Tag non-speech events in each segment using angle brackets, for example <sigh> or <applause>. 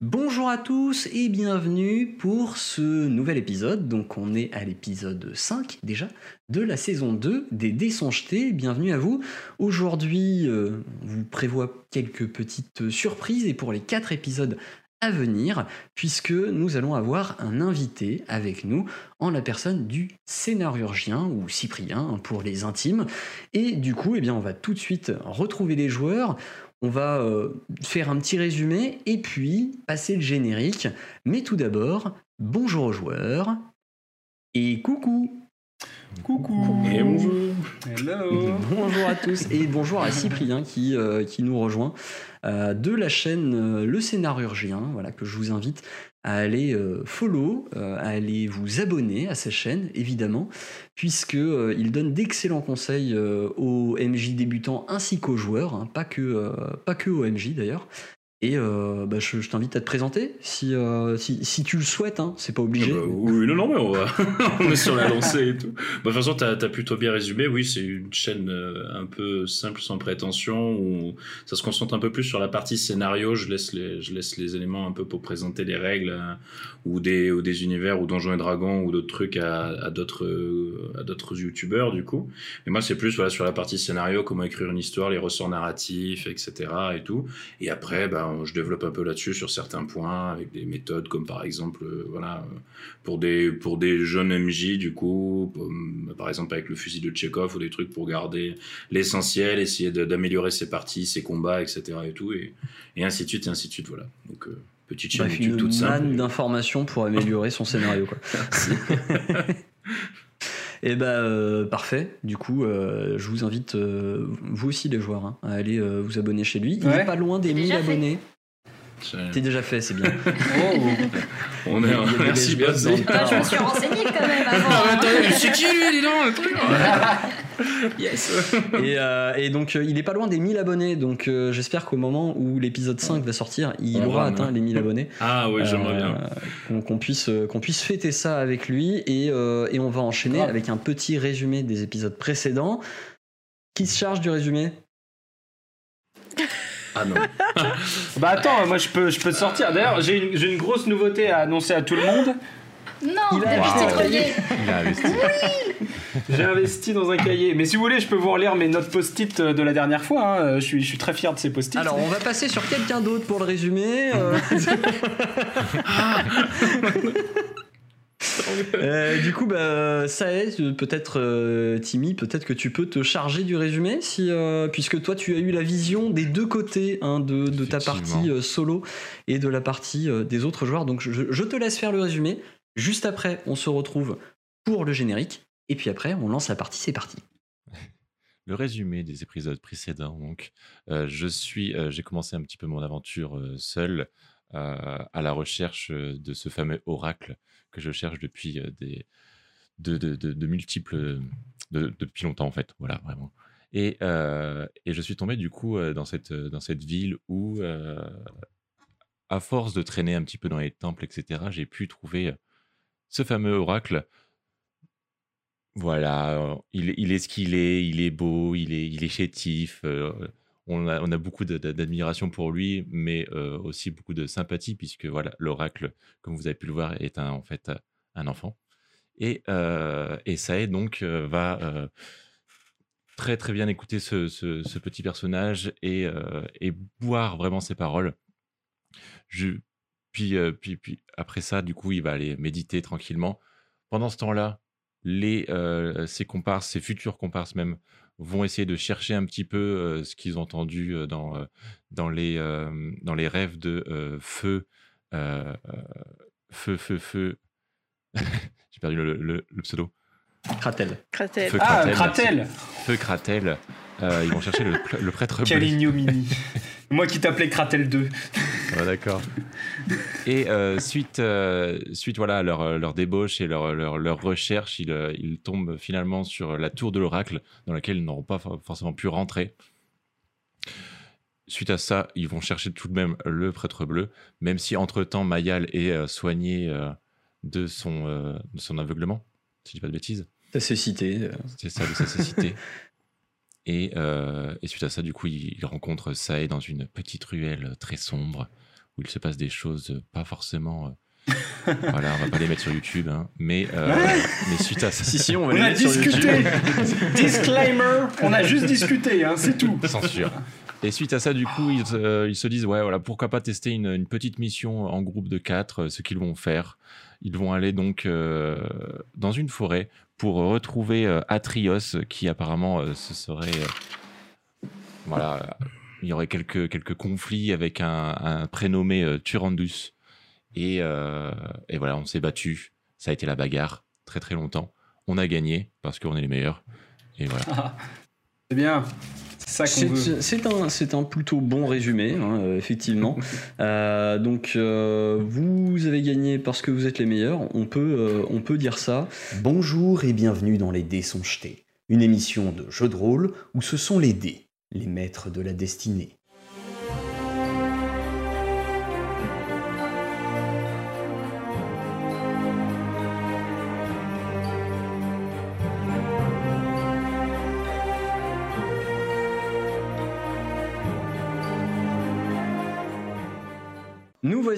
Bonjour à tous et bienvenue pour ce nouvel épisode. Donc on est à l'épisode 5 déjà de la saison 2 des Dés sont jetés. Bienvenue à vous. Aujourd'hui, euh, on vous prévoit quelques petites surprises et pour les 4 épisodes à venir, puisque nous allons avoir un invité avec nous en la personne du scénarurgien ou Cyprien pour les intimes. Et du coup, eh on va tout de suite retrouver les joueurs. On va euh, faire un petit résumé et puis passer le générique. Mais tout d'abord, bonjour aux joueurs et coucou Coucou. Et bonjour Hello. Bonjour à tous et bonjour à Cyprien qui, euh, qui nous rejoint euh, de la chaîne euh, Le Scénarurgien, voilà, que je vous invite à aller euh, follow, euh, à aller vous abonner à sa chaîne, évidemment, puisque euh, il donne d'excellents conseils euh, aux MJ débutants ainsi qu'aux joueurs, hein, pas, que, euh, pas que aux MJ d'ailleurs. Et euh, bah, je, t'invite à te présenter si, euh, si, si tu le souhaites, hein, c'est pas obligé. Ah bah, oui, non, non, mais on, va... <laughs> on est sur la lancée et tout. Bah, de toute façon, t'as as plutôt bien résumé. Oui, c'est une chaîne euh, un peu simple, sans prétention, où ça se concentre un peu plus sur la partie scénario. Je laisse les, je laisse les éléments un peu pour présenter les règles, euh, ou, des, ou des univers, ou Donjons et Dragons, ou d'autres trucs à, euh, à d'autres youtubeurs, du coup. Et moi, c'est plus voilà, sur la partie scénario, comment écrire une histoire, les ressorts narratifs, etc. et tout. Et après, bah, je développe un peu là-dessus sur certains points avec des méthodes comme par exemple euh, voilà euh, pour des pour des jeunes MJ du coup par exemple avec le fusil de Tchekhov ou des trucs pour garder l'essentiel essayer d'améliorer ses parties ses combats etc et tout et, et ainsi de suite et ainsi de suite voilà donc euh, petite chaîne Bref, YouTube une toute manne d'informations pour améliorer son scénario. Quoi. <laughs> <laughs> Et bah euh, parfait. Du coup, euh, je vous invite, euh, vous aussi les joueurs, hein, à aller euh, vous abonner chez lui. Il Ouais. est pas loin des C'est 1000 déjà fait. abonnés. C'est- C'est déjà fait, c'est bien. Oh on est Il y a des <laughs> merci belles merci choses dans le Ah, je me suis renseignée c'est qui lui dis donc le truc yes et, euh, et donc, euh, il est pas loin des 1000 abonnés. Donc, euh, j'espère qu'au moment où l'épisode 5 va sortir, il On aura atteint les 1000 abonnés. ah oui j'aimerais bien qu'on- puisse, qu'on puisse fêter ça avec lui. Et, euh, et on va enchaîner Grave. avec un petit résumé des épisodes précédents. Qui se charge du résumé? Ah non <laughs> Bah attends, moi je peux, je peux te sortir. D'ailleurs, j'ai une, j'ai une grosse nouveauté à annoncer à tout le monde. Non, t'as trop cahier. Il a investi. J'ai investi dans un cahier. Mais si vous voulez, je peux vous relire mes notes post-it de la dernière fois. hein. Je, suis, je suis très fier de ces post-it. Alors, on va passer sur quelqu'un d'autre pour le résumé. euh. <laughs> Euh, du coup, bah, ça est, peut-être euh, Timmy, peut-être que tu peux te charger du résumé, si, euh, puisque toi tu as eu la vision des deux côtés hein, de, de ta Effectivement. partie euh, solo et de la partie euh, des autres joueurs. Donc je, je te laisse faire le résumé. Juste après, on se retrouve pour le générique. Et puis après, on lance la partie. C'est parti. <laughs> Le résumé des épisodes précédents. Donc, euh, je suis, euh, j'ai commencé un petit peu mon aventure euh, seul euh, à la recherche de ce fameux oracle que je cherche depuis des, de, de- de- multiples, de- depuis longtemps en fait. Voilà, vraiment. Et, et je suis tombé du coup dans cette, dans cette ville où, à force de traîner un petit peu dans les temples, etc., j'ai pu trouver ce fameux oracle Voilà, il, est ce qu'il est, il est beau, il est, il est chétif. euh, on, a, on a beaucoup d'admiration pour lui, mais euh, aussi beaucoup de sympathie, puisque voilà, l'oracle, comme vous avez pu le voir, est un, en fait un enfant. Et, euh, et Sae, donc, euh, va très très bien écouter ce, ce- petit personnage et, et boire vraiment ses paroles. Je, puis, euh, puis, puis après ça, du coup, il va aller méditer tranquillement. Pendant ce temps-là, les, euh, ses comparses, ses futurs comparses même, vont essayer de chercher un petit peu euh, ce qu'ils ont entendu euh, dans, euh, dans, les, euh, dans les rêves de euh, Feu, Feu, Feu, Feu. <laughs> J'ai perdu le, le- le pseudo. Kratel. Kratel. Feu Ah, Kratel. Kratel merci. Feu Kratel. Euh, ils vont chercher le, le prêtre Quelle bleu. ignominie. <laughs> Moi qui t'appelais Kratel 2. Ah, D'accord. Et euh, suite, euh, suite voilà, à leur, leur débauche et leur, leur, leur recherche, ils, euh, ils tombent finalement sur la tour de l'oracle, dans laquelle ils n'auront pas for- forcément pu rentrer. Suite à ça, ils vont chercher tout de même le prêtre bleu, même si entre-temps Mayal est euh, soigné euh, de, son, euh, de son aveuglement, si je dis pas de bêtises. Ça s'est cité. euh. C'est ça, de sa cécité. <laughs> Et, euh, et suite à ça, du coup, il, il rencontre Sae dans une petite ruelle très sombre où il se passe des choses pas forcément. euh, <laughs> voilà, on va pas les mettre sur YouTube, hein, mais, euh, mais suite à ça. Si, si, on va On les a mettre sur discuté. YouTube. <laughs> Disclaimer. On a juste discuté, hein, c'est tout. Censure. Et suite à ça, du coup, ils, euh, ils se disent, ouais, voilà, pourquoi pas tester une, une petite mission en groupe de quatre, euh, ce qu'ils vont faire. Ils vont aller donc euh, dans une forêt pour retrouver euh, Atrios, qui apparemment euh, se serait... euh, voilà, euh, il y aurait quelques, quelques conflits avec un, prénommé euh, Turandus. Et, euh, et voilà, on s'est battu. Ça a été la bagarre très très longtemps. On a gagné parce qu'on est les meilleurs. Et voilà. <laughs> C'est bien. C'est un, c'est un plutôt bon résumé, hein, euh, effectivement. <laughs> Euh, donc, euh, vous avez gagné parce que vous êtes les meilleurs, on peut, euh, on peut dire ça. Bonjour et bienvenue dans Les Dés sont jetés, une émission de jeu de rôle où ce sont les dés, les maîtres de la destinée.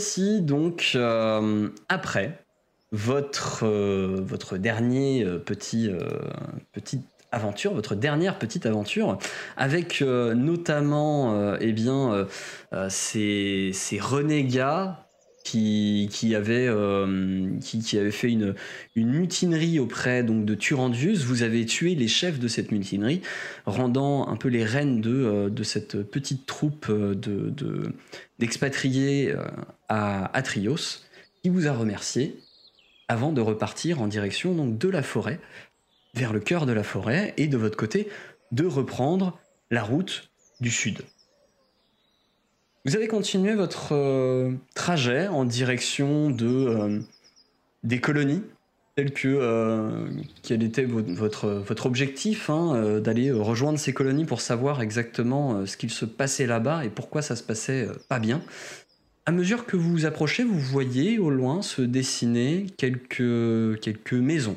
Voici donc euh, après votre, euh, votre dernier euh, petit, petite aventure, votre dernière petite aventure, avec notamment euh, eh bien, ces, ces renégats qui, avaient, euh, qui, avaient fait une, une mutinerie auprès donc, de Turandius. Vous avez tué les chefs de cette mutinerie, rendant un peu les rênes de, euh, de cette petite troupe euh, de, de- d'expatriés à Atrios, qui vous a remercié avant de repartir en direction donc, de la forêt, vers le cœur de la forêt, et de votre côté, de reprendre la route du sud. Vous avez continué votre euh, trajet en direction de, euh, des colonies, tel que euh, quel était vo- votre, votre objectif, hein, euh, d'aller rejoindre ces colonies pour savoir exactement ce qu'il se passait là-bas et pourquoi ça se passait pas bien. À mesure que vous vous approchez, vous voyez au loin se dessiner quelques, quelques maisons.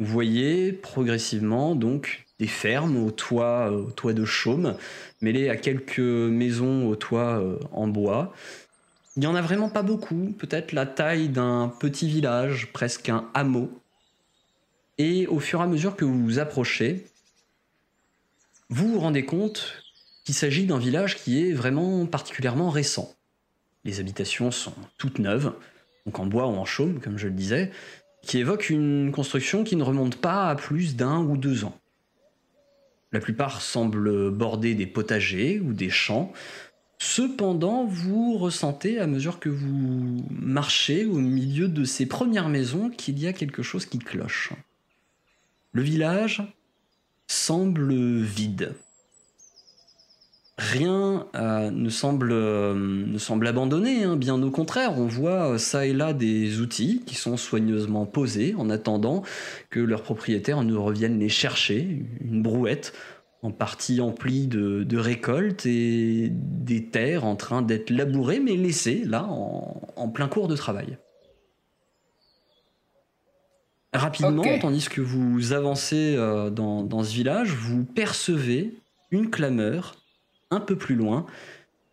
Vous voyez progressivement donc des fermes au toit, euh, au toit de chaume, mêlées à quelques maisons au toit euh, en bois. Il n'y en a vraiment pas beaucoup, peut-être la taille d'un petit village, presque un hameau. Et au fur et à mesure que vous vous approchez, vous vous rendez compte qu'il s'agit d'un village qui est vraiment particulièrement récent. Les habitations sont toutes neuves, donc en bois ou en chaume, comme je le disais, qui évoque une construction qui ne remonte pas à plus d'un ou deux ans. La plupart semblent border des potagers ou des champs. Cependant, vous ressentez à mesure que vous marchez au milieu de ces premières maisons qu'il y a quelque chose qui cloche. Le village semble vide. Rien euh, ne, semble, euh, ne semble abandonné, hein. bien au contraire, on voit euh, ça et là des outils qui sont soigneusement posés en attendant que leurs propriétaires ne reviennent les chercher, une brouette en partie emplie de, de récoltes et des terres en train d'être labourées mais laissées là en, en plein cours de travail. Rapidement, tandis que vous avancez dans, dans ce village, vous percevez une clameur un peu plus loin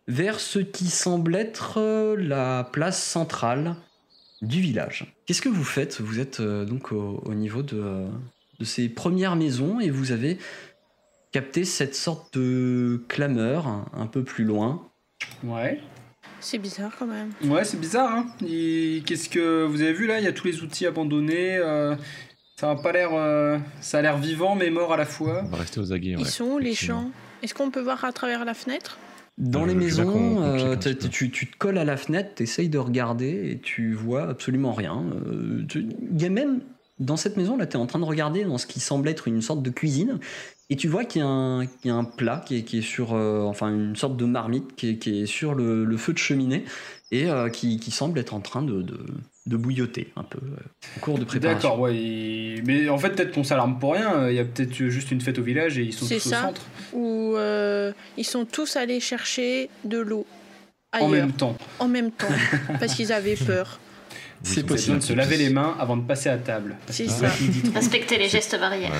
vers ce qui semble être euh, la place centrale du village. Qu'est-ce que vous faites? Vous êtes euh, donc au, au niveau de, euh, de ces premières maisons et vous avez capté cette sorte de clameur un, peu plus loin. Ouais. C'est bizarre quand même. Ouais, c'est bizarre. Hein. Qu'est-ce que vous avez vu là? Il y a tous les outils abandonnés. euh, Ça a pas l'air. euh, Ça a l'air vivant mais mort à la fois. On va rester aux aguets. Ils ouais, sont où les champs? Est-ce qu'on peut voir à travers la fenêtre? Dans Euh, les maisons, euh, tu, tu te colles à la fenêtre, tu essayes de regarder et tu vois absolument rien. Euh, tu- Il y a même dans cette maison, là, tu es en train de regarder dans ce qui semble être une sorte de cuisine et tu vois qu'il y, a un- qu'il y a un plat qui est, qui est sur, euh, enfin une sorte de marmite qui est, qui est sur le, le feu de cheminée et euh, qui, qui semble être en train de, de, de bouilloter un peu euh, en cours de préparation. D'accord, ouais. Mais en fait, peut-être qu'on s'alarme pour rien. Il y a peut-être juste une fête au village et ils sont C'est tous ça. au centre. Ou euh, ils sont tous allés chercher de l'eau En même temps. en même temps <laughs> parce qu'ils avaient peur. C'est C'est possible. besoin de se laver les mains avant de passer à table. C'est ça. Respecter les gestes barrières.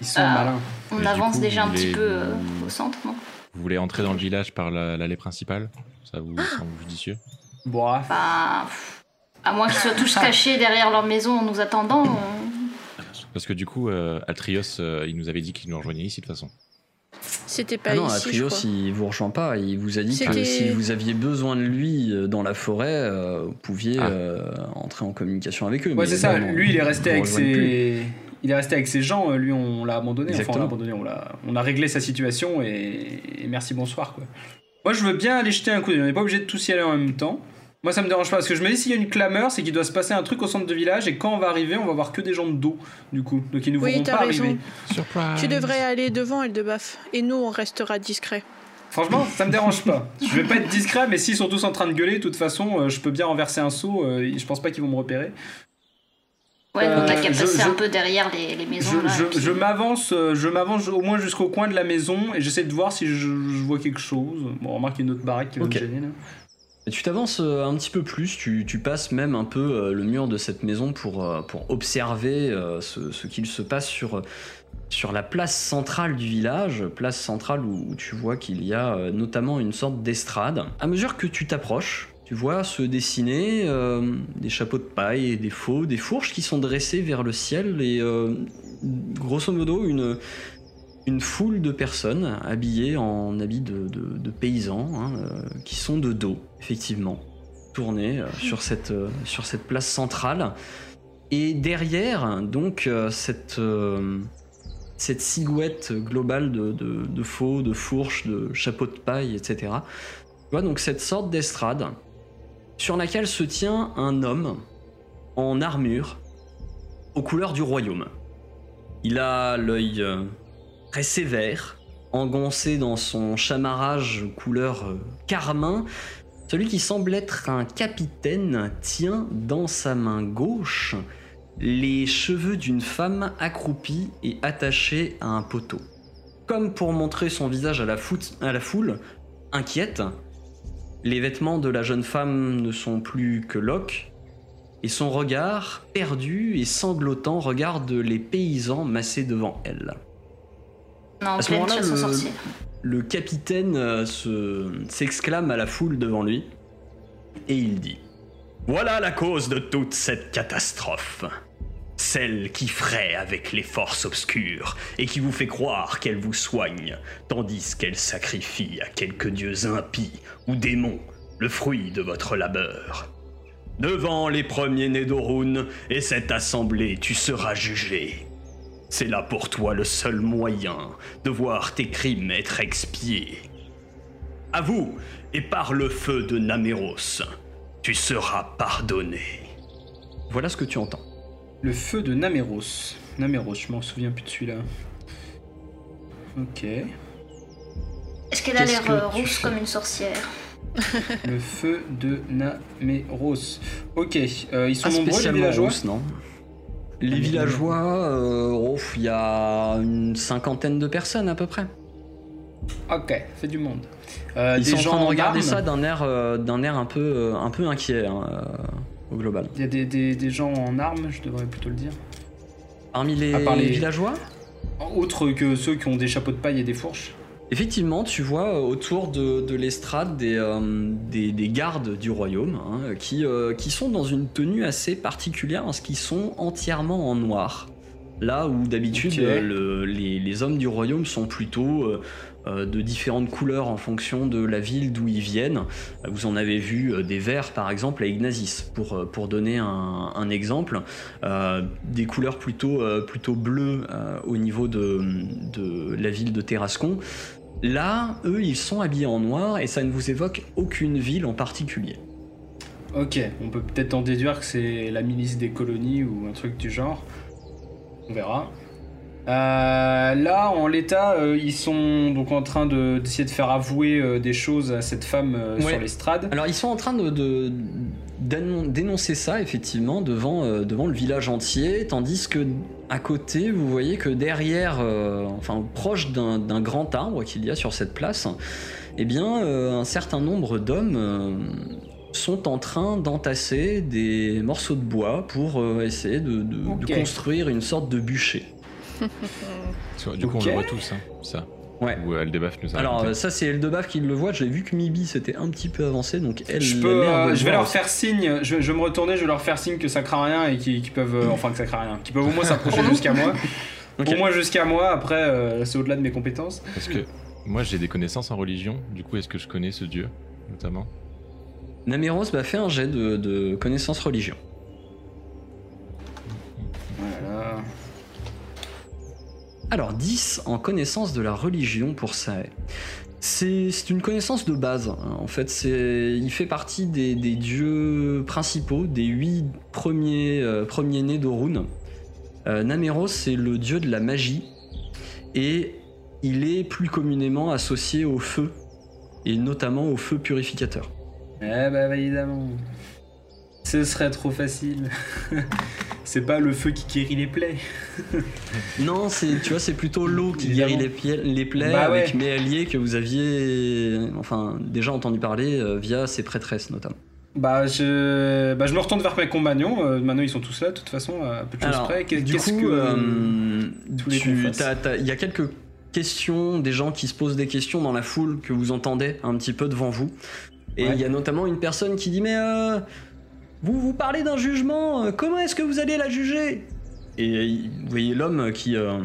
Ils sont Ah. malins. On avance coup, déjà un petit peu euh, au centre, non? Vous voulez entrer dans le village par la- l'allée principale? Ça vous semble judicieux? Bon, ah, Enfin, pff, à moins qu'ils soient tous <laughs> cachés derrière leur maison en nous attendant. euh, Parce que du coup, euh, Altrios, euh, il nous avait dit qu'il nous rejoignait ici de toute façon. C'était pas Ah non, ici, je Atrios, crois. il vous rejoint pas. Il vous a dit que C'était- si vous aviez besoin de lui euh, dans la forêt, euh, vous pouviez Ah. euh, entrer en communication avec eux. ouais, mais c'est ça. non, Lui, il est resté vous avec plus. ses. Il est resté avec ses gens, euh, lui on l'a abandonné, enfin on l'a abandonné, on, l'a... on a réglé sa situation et... et merci bonsoir quoi. Moi je veux bien aller jeter un coup d'œil, on n'est pas obligé de tous y aller en même temps. Moi ça me dérange pas parce que je me dis s'il y a une clameur c'est qu'il doit se passer un truc au centre de village et quand on va arriver on va voir que des gens de dos du coup, donc ils ne Oui, verront t'as pas raison. arriver. Surprise Tu devrais aller devant Eldebaf. Et nous, on restera discrets. Franchement ça me dérange pas. <laughs> Je vais pas être discret mais s'ils sont tous en train de gueuler de toute façon euh, je peux bien renverser un seau, euh, je pense pas qu'ils vont me repérer. Ouais, nous, on a Euh, qu'à je- passer je- un peu derrière les, les maisons. Je, là, je- et puis- je m'avance, euh, je m'avance au moins jusqu'au coin de la maison et j'essaie de voir si je, je vois quelque chose. Bon, remarque il y a une autre baraque qui va me gêner là. Et tu t'avances euh, un petit peu plus, tu, tu passes même un peu euh, le mur de cette maison pour, euh, pour observer euh, ce, ce qu'il se passe sur, sur la place centrale du village, place centrale où, où tu vois qu'il y a euh, notamment une sorte d'estrade. À mesure que tu t'approches, tu vois se dessiner euh, des chapeaux de paille et des faux, des fourches qui sont dressées vers le ciel et euh, grosso modo une, une foule de personnes habillées en habits de, paysans hein, euh, qui sont de dos, effectivement, tournées sur, cette, sur cette place centrale. Et derrière, donc, cette, cette silhouette globale de, de, de faux, de fourches, de chapeaux de paille, etc. Tu vois donc cette sorte d'estrade sur laquelle se tient un homme en armure aux couleurs du royaume. Il a l'œil euh, très sévère, engoncé dans son chamarrage couleur euh, carmin. Celui qui semble être un capitaine tient dans sa main gauche les cheveux d'une femme accroupie et attachée à un poteau. Comme pour montrer son visage à la, fout- à la foule, inquiète, les vêtements de la jeune femme ne sont plus que loques, et son regard, perdu et sanglotant, regarde les paysans massés devant elle. À ce moment-là, le- capitaine euh, se- s'exclame à la foule devant lui et il dit Voilà la cause de toute cette catastrophe. Celle qui fraie avec les forces obscures et qui vous fait croire qu'elle vous soigne, tandis qu'elle sacrifie à quelques dieux impies ou démons le fruit de votre labeur. Devant les premiers-nés d'Orun et cette assemblée, tu seras jugé. C'est là pour toi le seul moyen de voir tes crimes être expiés. À vous, et par le feu de Naméros, tu seras pardonné. Voilà ce que tu entends. Le feu de Naméros. Naméros, je m'en souviens plus de celui-là. Ok. Est-ce qu'elle a l'air que euh, rousse comme une sorcière <laughs> Le feu de Naméros. Ok. euh, ils sont Pas nombreux les villageois rousse, non Les villageois, euh, il y a une cinquantaine de personnes à peu près. Ok, fait du monde. Euh, Ils des sont en gens train de en regarder ça d'un air, euh, d'un air un peu, euh, un peu inquiet hein, euh, au global. Il y a des, des- des gens en armes, je devrais plutôt le dire. Parmi les, À part les- villageois, Autres que ceux qui ont des chapeaux de paille et des fourches. Effectivement, tu vois euh, autour de, de l'estrade des, euh, des, des gardes du royaume hein, qui, euh, qui sont dans une tenue assez particulière parce qu'ils sont entièrement en noir. Là où d'habitude euh, le- les, les hommes du royaume sont plutôt de différentes couleurs en fonction de la ville d'où ils viennent. Euh, Vous en avez vu euh, des verts par exemple à Ignazis pour, euh, pour donner un, exemple. Euh, des couleurs plutôt, euh, plutôt bleues euh, au niveau de, de la ville de Terrascon. Là, eux, ils sont habillés en noir et ça ne vous évoque aucune ville en particulier. Ok, on peut peut-être en déduire que c'est la milice des colonies ou un truc du genre. On verra. Euh, là, en l'état, euh, ils sont donc en train de- d'essayer de, faire avouer euh, des choses à cette femme Ouais. sur l'estrade. Alors, ils sont en train de, d'énoncer ça, effectivement, devant, devant le village entier, tandis que à côté, vous voyez que derrière, enfin, proche d'un, grand arbre qu'il y a sur cette place, eh bien, un certain nombre d'hommes sont en train d'entasser des morceaux de bois pour essayer de, de- de Ok. construire une sorte de bûcher. <laughs> Du coup, on le voit tous, hein, ça. Ouais. Ou Eldebaf nous a Alors raconté. euh, ça c'est Eldebaf qui le voit, j'ai vu que Mibi c'était un petit peu avancé, donc elle Je, a peux, euh, je vais leur aussi. faire signe, je, je vais me retourner, je vais leur faire signe que ça craint rien et qu'ils peuvent, euh, enfin que ça craint rien, qu'ils peuvent au moins s'approcher jusqu'à moi. <laughs> Ok. Au moins jusqu'à moi, après euh, c'est au-delà de mes compétences. Parce que moi j'ai des connaissances en religion, du coup est-ce que je connais ce dieu notamment? Naméros bah, fait un jet de, de connaissance religion. Alors 10 en connaissance de la religion pour Sae. C'est une connaissance de base. hein. En fait, il fait partie des, dieux principaux, des huit premiers, euh, nés d'Orun. Euh, Naméros, c'est le dieu de la magie et il est plus communément associé au feu et notamment au feu purificateur. Eh bah évidemment. Ce serait trop facile. <laughs> c'est pas le feu qui guérit les plaies. <laughs> Non, c'est tu vois, c'est plutôt l'eau qui Évidemment. guérit les, plaies Bah ouais. avec mes alliés que vous aviez, enfin déjà entendu parler euh, via ses prêtresses notamment. Bah je, bah, je me retourne vers mes compagnons. euh, maintenant ils sont tous là, de toute façon, à peu de choses près. Qu'est-ce que euh, il y a quelques questions, des gens qui se posent des questions dans la foule que vous entendez un petit peu devant vous. Et il Ouais. y a notamment une personne qui dit mais euh, vous vous parlez d'un jugement, euh, comment est-ce que vous allez la juger? Et euh, vous voyez l'homme qui, euh,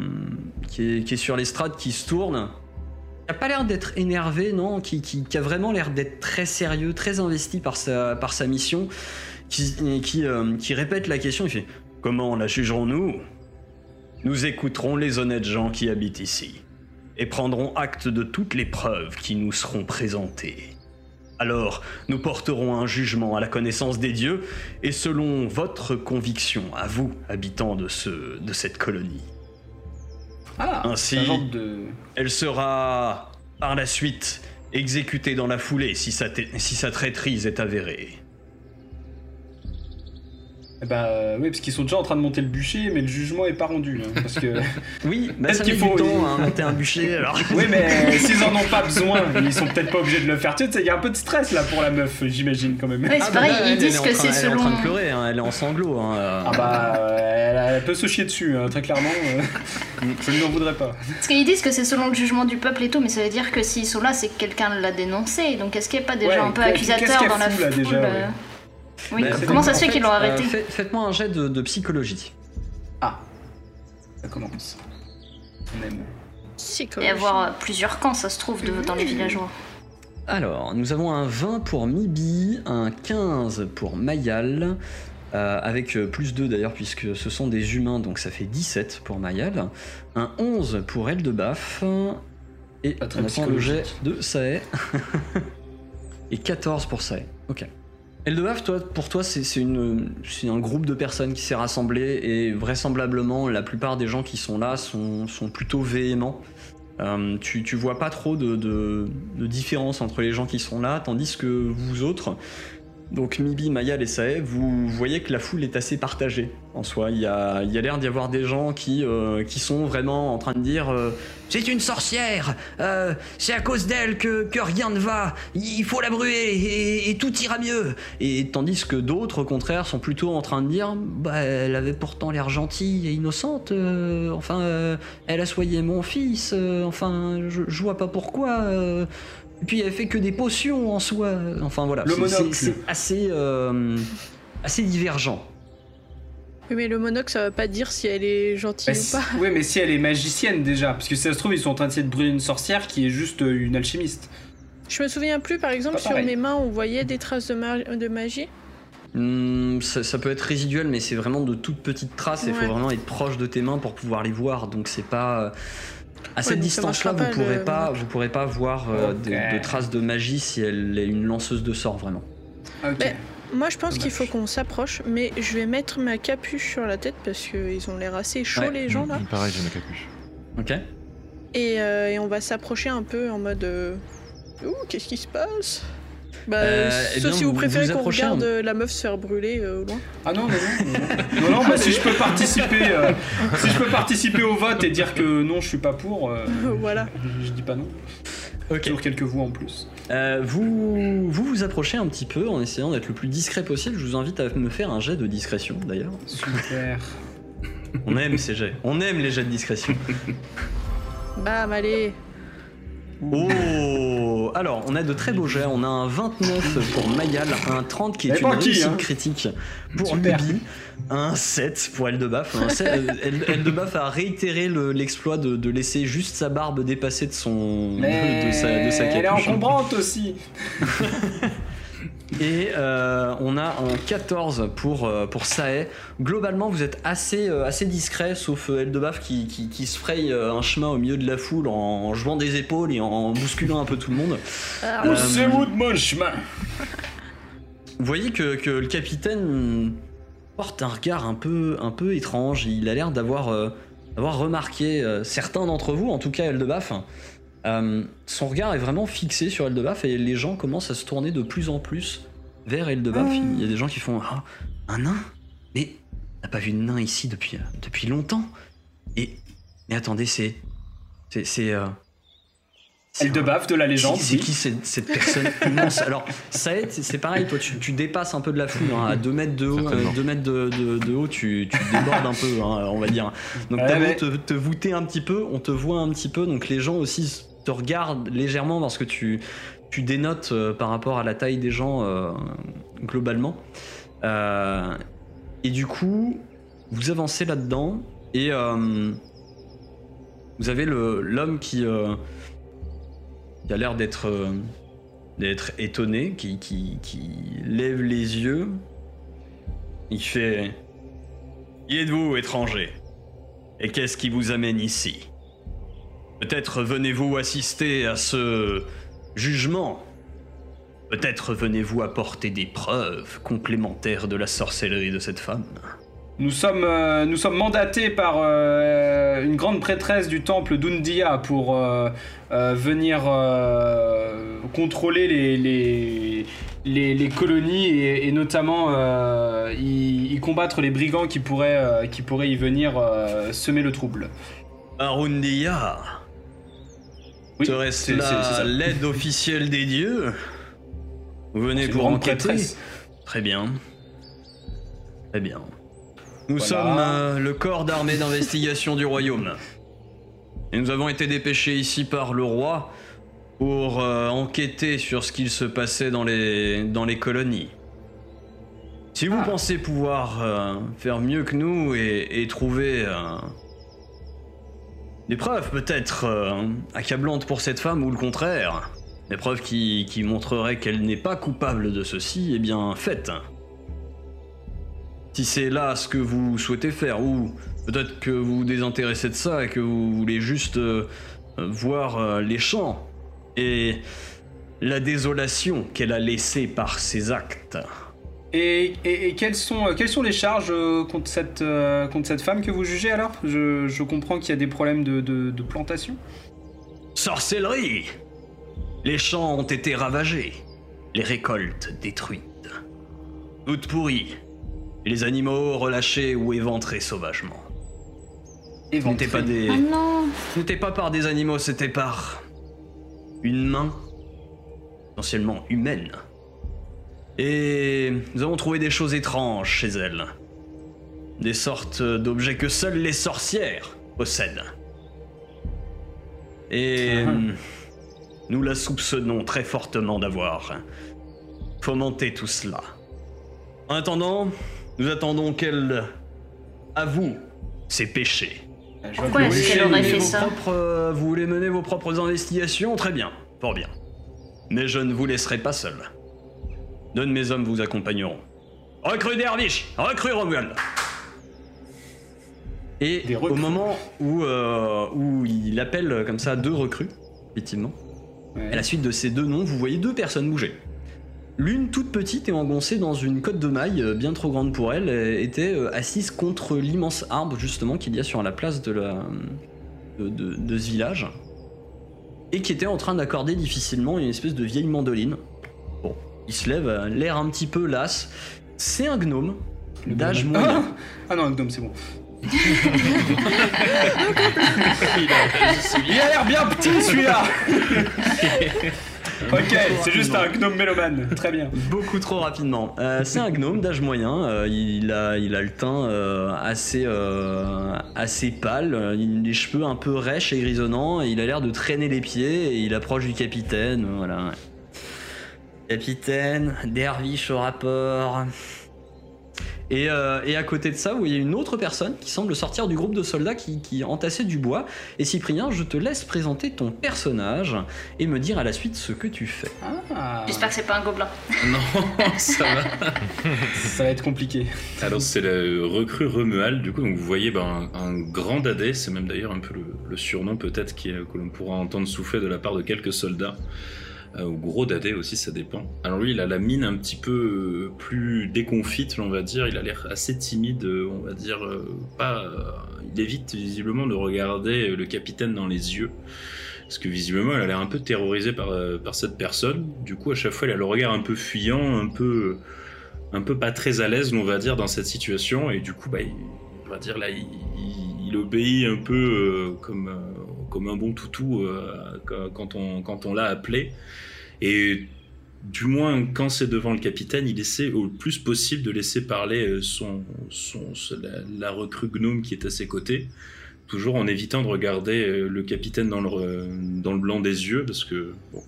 qui, est, qui est sur l'estrade qui se tourne. Il a pas l'air d'être énervé, non? Qui, qui- qui a vraiment l'air d'être très sérieux, très investi par sa, par sa mission, qui, qui, euh, qui répète la question. Il fait Comment la jugerons-nous? Nous écouterons les honnêtes gens qui habitent ici et prendrons acte de toutes les preuves qui nous seront présentées. Alors, nous porterons un jugement à la connaissance des dieux et selon votre conviction, à vous, habitants de, ce, de cette colonie. Ah, ainsi- de. Elle sera, par la suite, exécutée dans la foulée si sa, ta- si sa traîtrise est avérée. Eh Bah euh, oui, parce qu'ils sont déjà en train de monter le bûcher, mais le jugement est pas rendu. hein, parce que. <laughs> Oui, bah, ça qu'il faut- du temps à monter un bûcher, alors... <laughs> oui, mais s'ils en ont pas besoin, ils sont peut-être pas obligés de le faire. Tu sais, il y a un peu de stress là pour la meuf, j'imagine quand même. Ouais, c'est Ah, bah pareil, elle, ils elle disent en que train- c'est Elle est en train selon. de pleurer, hein, elle est en sanglots. hein, euh. Ah bah, euh, elle, elle peut se chier dessus, hein, très clairement. euh, je ne lui en voudrais pas. Parce qu'ils disent que c'est selon le jugement du peuple et tout, mais ça veut dire que s'ils sont là, c'est que quelqu'un l'a dénoncé. Donc est-ce qu'il n'y a pas des Ouais, gens un peu qu'elle dans la foule déjà, euh, ouais. Oui, Mais comment ça se fait qu'ils l'ont euh, arrêté fait- Faites-moi un jet de, de psychologie. Ah, ça commence. On aime. Il va y avoir euh, plusieurs camps, ça se trouve, de, dans les villageois. Alors, nous avons un 20 pour Mibi, un 15 pour Mayal, euh, avec euh, plus 2 d'ailleurs, puisque ce sont des humains, donc ça fait 17 pour Mayal, un 11 pour Eldebaf, et Pas très on attend le jet de Sae, <laughs> et 14 pour Sae. Ok. Eldebaf, toi, pour toi, c'est un groupe de personnes qui s'est rassemblé, et vraisemblablement, la plupart des gens qui sont là sont, plutôt véhéments. Euh, tu, vois pas trop de différence entre les gens qui sont là, tandis que vous autres, donc Mibi, Mayal et Sae, vous voyez que la foule est assez partagée en soi. Il y a, l'air d'y avoir des gens qui, euh, qui sont vraiment en train de dire euh, C'est une sorcière euh, C'est à cause d'elle que, que rien ne va Il faut la brûler et, et tout ira mieux !» Et tandis que d'autres, au contraire, sont plutôt en train de dire Bah, elle avait pourtant l'air gentille et innocente, enfin, elle a soigné mon fils, enfin, je, je vois pas pourquoi. Et puis elle fait que des potions en soi. Enfin voilà, Le c'est- monocle. c'est c'est assez, euh, assez divergent. Oui, mais le monocle, ça va pas dire si elle est gentille Bah, ou si- pas. ouais, mais si elle est magicienne déjà, parce que si ça se trouve, ils sont en train d'essayer de brûler une sorcière qui est juste euh, une alchimiste. Je me souviens plus, par exemple, sur mes mains, on voyait des traces de, ma- de magie. Hmm, ça, ça peut être résiduel, mais c'est vraiment de toutes petites traces. Il Ouais. faut vraiment être proche de tes mains pour pouvoir les voir. Donc c'est pas euh, à cette distance-là, vous pas, pourrez le pas, monocle. vous pourrez pas voir euh, de, de traces de magie si elle est une lanceuse de sorts vraiment. Ok. Mais- Moi, je pense qu'il faut qu'on s'approche, mais je vais mettre ma capuche sur la tête parce qu'ils ont l'air assez chauds, Ouais. les gens là. Mm, Pareil, j'ai ma capuche. Ok. Et, euh, et on va s'approcher un peu en mode. euh, Ouh, qu'est-ce qui se passe? Bah, Euh, eh sauf si vous vous- préférez qu'on regarde un- euh, la meuf se faire brûler euh, au loin. Ah non, <laughs> non, non. Non, non, non, bah, si je peux <laughs> participer, euh, si je peux participer au vote et dire que non, je suis pas pour, euh, <laughs> voilà. je, je dis pas non. Ok. Toujours quelques voix en plus. Euh, vous, vous vous approchez un petit peu en essayant d'être le plus discret possible. Je vous invite à me faire un jet de discrétion d'ailleurs. Super. On aime ces jets. On aime les jets de discrétion. Bam, allez. Oh Alors, on a de très beaux jets. On a un 29 pour Mayal, un 30 qui est Mais une qui, réussite hein. critique pour. Nubi, un 7 pour Eldebaf. Un 7, euh, Eldebaf a réitéré le- l'exploit de, de laisser juste sa barbe dépasser de son de- Mais de, sa, de sa elle est encombrante aussi. <laughs> Et euh, on a un 14 pour, euh, pour Sae. Globalement, vous êtes assez, euh, assez discret, sauf Eldebaf qui, qui, qui se fraye un chemin au milieu de la foule en, en jouant des épaules et en bousculant un peu tout le monde. Ah, Euh, Poussez-vous de mon chemin? Vous voyez que, que le capitaine porte un regard un peu, un peu étrange. Il a l'air d'avoir euh, remarqué euh, certains d'entre vous, en tout cas Eldebaf. Euh, son regard est vraiment fixé sur Eldebaf et les gens commencent à se tourner de plus en plus vers Eldebaf. Il y a des gens qui font Ah, un nain? Mais on n'a pas vu de nain ici depuis, euh, depuis longtemps? Et mais attendez, c'est c'est c'est euh, Elle de la légende. c'est oui. qui cette, cette personne <laughs> immense? Alors, Saed, c'est c'est pareil, toi tu, tu dépasses un peu de la foule, hein, à 2 mètres de haut, euh, deux mètres de, de- de haut, tu, tu débordes un peu, hein, on va dire. Donc Ouais, t'as beau ouais. te, te voûter un petit peu, on te voit un petit peu, donc les gens aussi te regardent légèrement parce que tu, tu dénotes euh, par rapport à la taille des gens euh, globalement. Euh, et du coup, vous avancez là-dedans et vous avez l'homme qui... a l'air d'être d'être étonné, qui, qui, qui lève les yeux. Il fait Qui êtes-vous, étranger? Et qu'est-ce qui vous amène ici? Peut-être venez-vous assister à ce jugement Peut-être venez-vous apporter des preuves complémentaires de la sorcellerie de cette femme Nous sommes, euh, nous sommes mandatés par euh, une grande prêtresse du temple d'Undia pour euh, venir contrôler les, les, les, les colonies et, et notamment y, y combattre les brigands qui pourraient, qui pourraient y venir semer le trouble. Arundia Oui, Serait-ce ça. l'aide officielle des dieux Vous venez pour enquêter. Très bien. Très bien. Nous Voilà. sommes euh, le corps d'armée d'investigation du royaume. Et nous avons été dépêchés ici par le roi pour euh, enquêter sur ce qu'il se passait dans les, dans les colonies. Si vous Ah. pensez pouvoir euh, faire mieux que nous et, et trouver des preuves peut-être euh, accablantes pour cette femme ou le contraire, des preuves qui, qui montreraient qu'elle n'est pas coupable de ceci, eh bien faites. Si c'est là ce que vous souhaitez faire, ou peut-être que vous vous désintéressez de ça et que vous voulez juste euh, voir euh, les champs et la désolation qu'elle a laissée par ses actes. Et, et- et quelles, sont, euh, quelles sont les charges euh, contre cette, euh, contre cette femme que vous jugez alors? Je, je comprends qu'il y a des problèmes de, de- de plantation. Sorcellerie Les champs ont été ravagés, les récoltes détruites, toutes pourries, les animaux relâchés ou éventrés sauvagement. N'était pas des... Ah non Ce n'était pas par des animaux, c'était par une main, essentiellement humaine. Et nous avons trouvé des choses étranges chez elle. Des sortes d'objets que seules les sorcières possèdent. Et Ah. nous la soupçonnons très fortement d'avoir fomenté tout cela. En attendant, nous attendons qu'elle avoue ses péchés. Vois Pourquoi est-ce Vous qu'elle voulez aurait mener fait vos ça propres, euh, Vous voulez mener vos propres investigations? Très bien, fort bien. Mais je ne vous laisserai pas seul. Deux de mes hommes vous accompagneront. Recrue Dervish Recrue Romuald Et au moment où, euh, où il appelle comme ça deux recrues, effectivement, Ouais. à la suite de ces deux noms, vous voyez deux personnes bouger. L'une toute petite et engoncée dans une cotte de maille euh, bien trop grande pour elle, euh, était assise contre l'immense arbre justement qu'il y a sur la place de, la, de, de- de ce village, et qui était en train d'accorder difficilement une espèce de vieille mandoline. Il se lève, euh, l'air un petit peu las. C'est un gnome d'âge Ah, moyen. ah non, un gnome, c'est bon. <laughs> Il a- <laughs> Il a l'air bien petit celui-là <laughs> Ok, c'est juste un gnome mélomane. Très bien. Beaucoup trop rapidement. Euh, c'est un gnome d'âge moyen. euh, il, a, il a le teint euh, assez, euh, assez pâle. Il a les cheveux un peu rêches et grisonnants. Et il a l'air de traîner les pieds. Et il approche du capitaine. Voilà. Capitaine, derviche au rapport. Et, euh, et à côté de ça, vous voyez une autre personne qui semble sortir du groupe de soldats qui, qui entassait du bois. Et Cyprien, je te laisse présenter ton personnage et me dire à la suite ce que tu fais. Ah, J'espère que c'est pas un gobelin. <laughs> Non, ça va. <laughs> ça va être compliqué. Alors c'est le recrue Remual, du coup donc vous voyez ben, un, un grand dadais, c'est même d'ailleurs un peu le, le surnom peut-être que l'on pourra entendre souffler de la part de quelques soldats, ou gros dadais aussi ça dépend. Alors lui il a la mine un petit peu euh, plus déconfite on va dire, il a l'air assez timide euh, on va dire, euh, pas, euh, il évite visiblement de regarder euh, le capitaine dans les yeux. Parce que visiblement, elle a l'air un peu terrorisée par, euh, par cette personne. Du coup, à chaque fois, elle a le regard un peu fuyant, un peu, un peu pas très à l'aise, on va dire, dans cette situation. Et du coup, bah, il, on va dire là, il, obéit un peu euh, comme, euh, comme un bon toutou euh, quand on, quand on l'a appelé. Et du moins, quand c'est devant le capitaine, il essaie au plus possible de laisser parler euh, son, son, la, recrue gnome qui est à ses côtés. Toujours en évitant de regarder euh, le capitaine dans le, dans le blanc des yeux, parce que bon,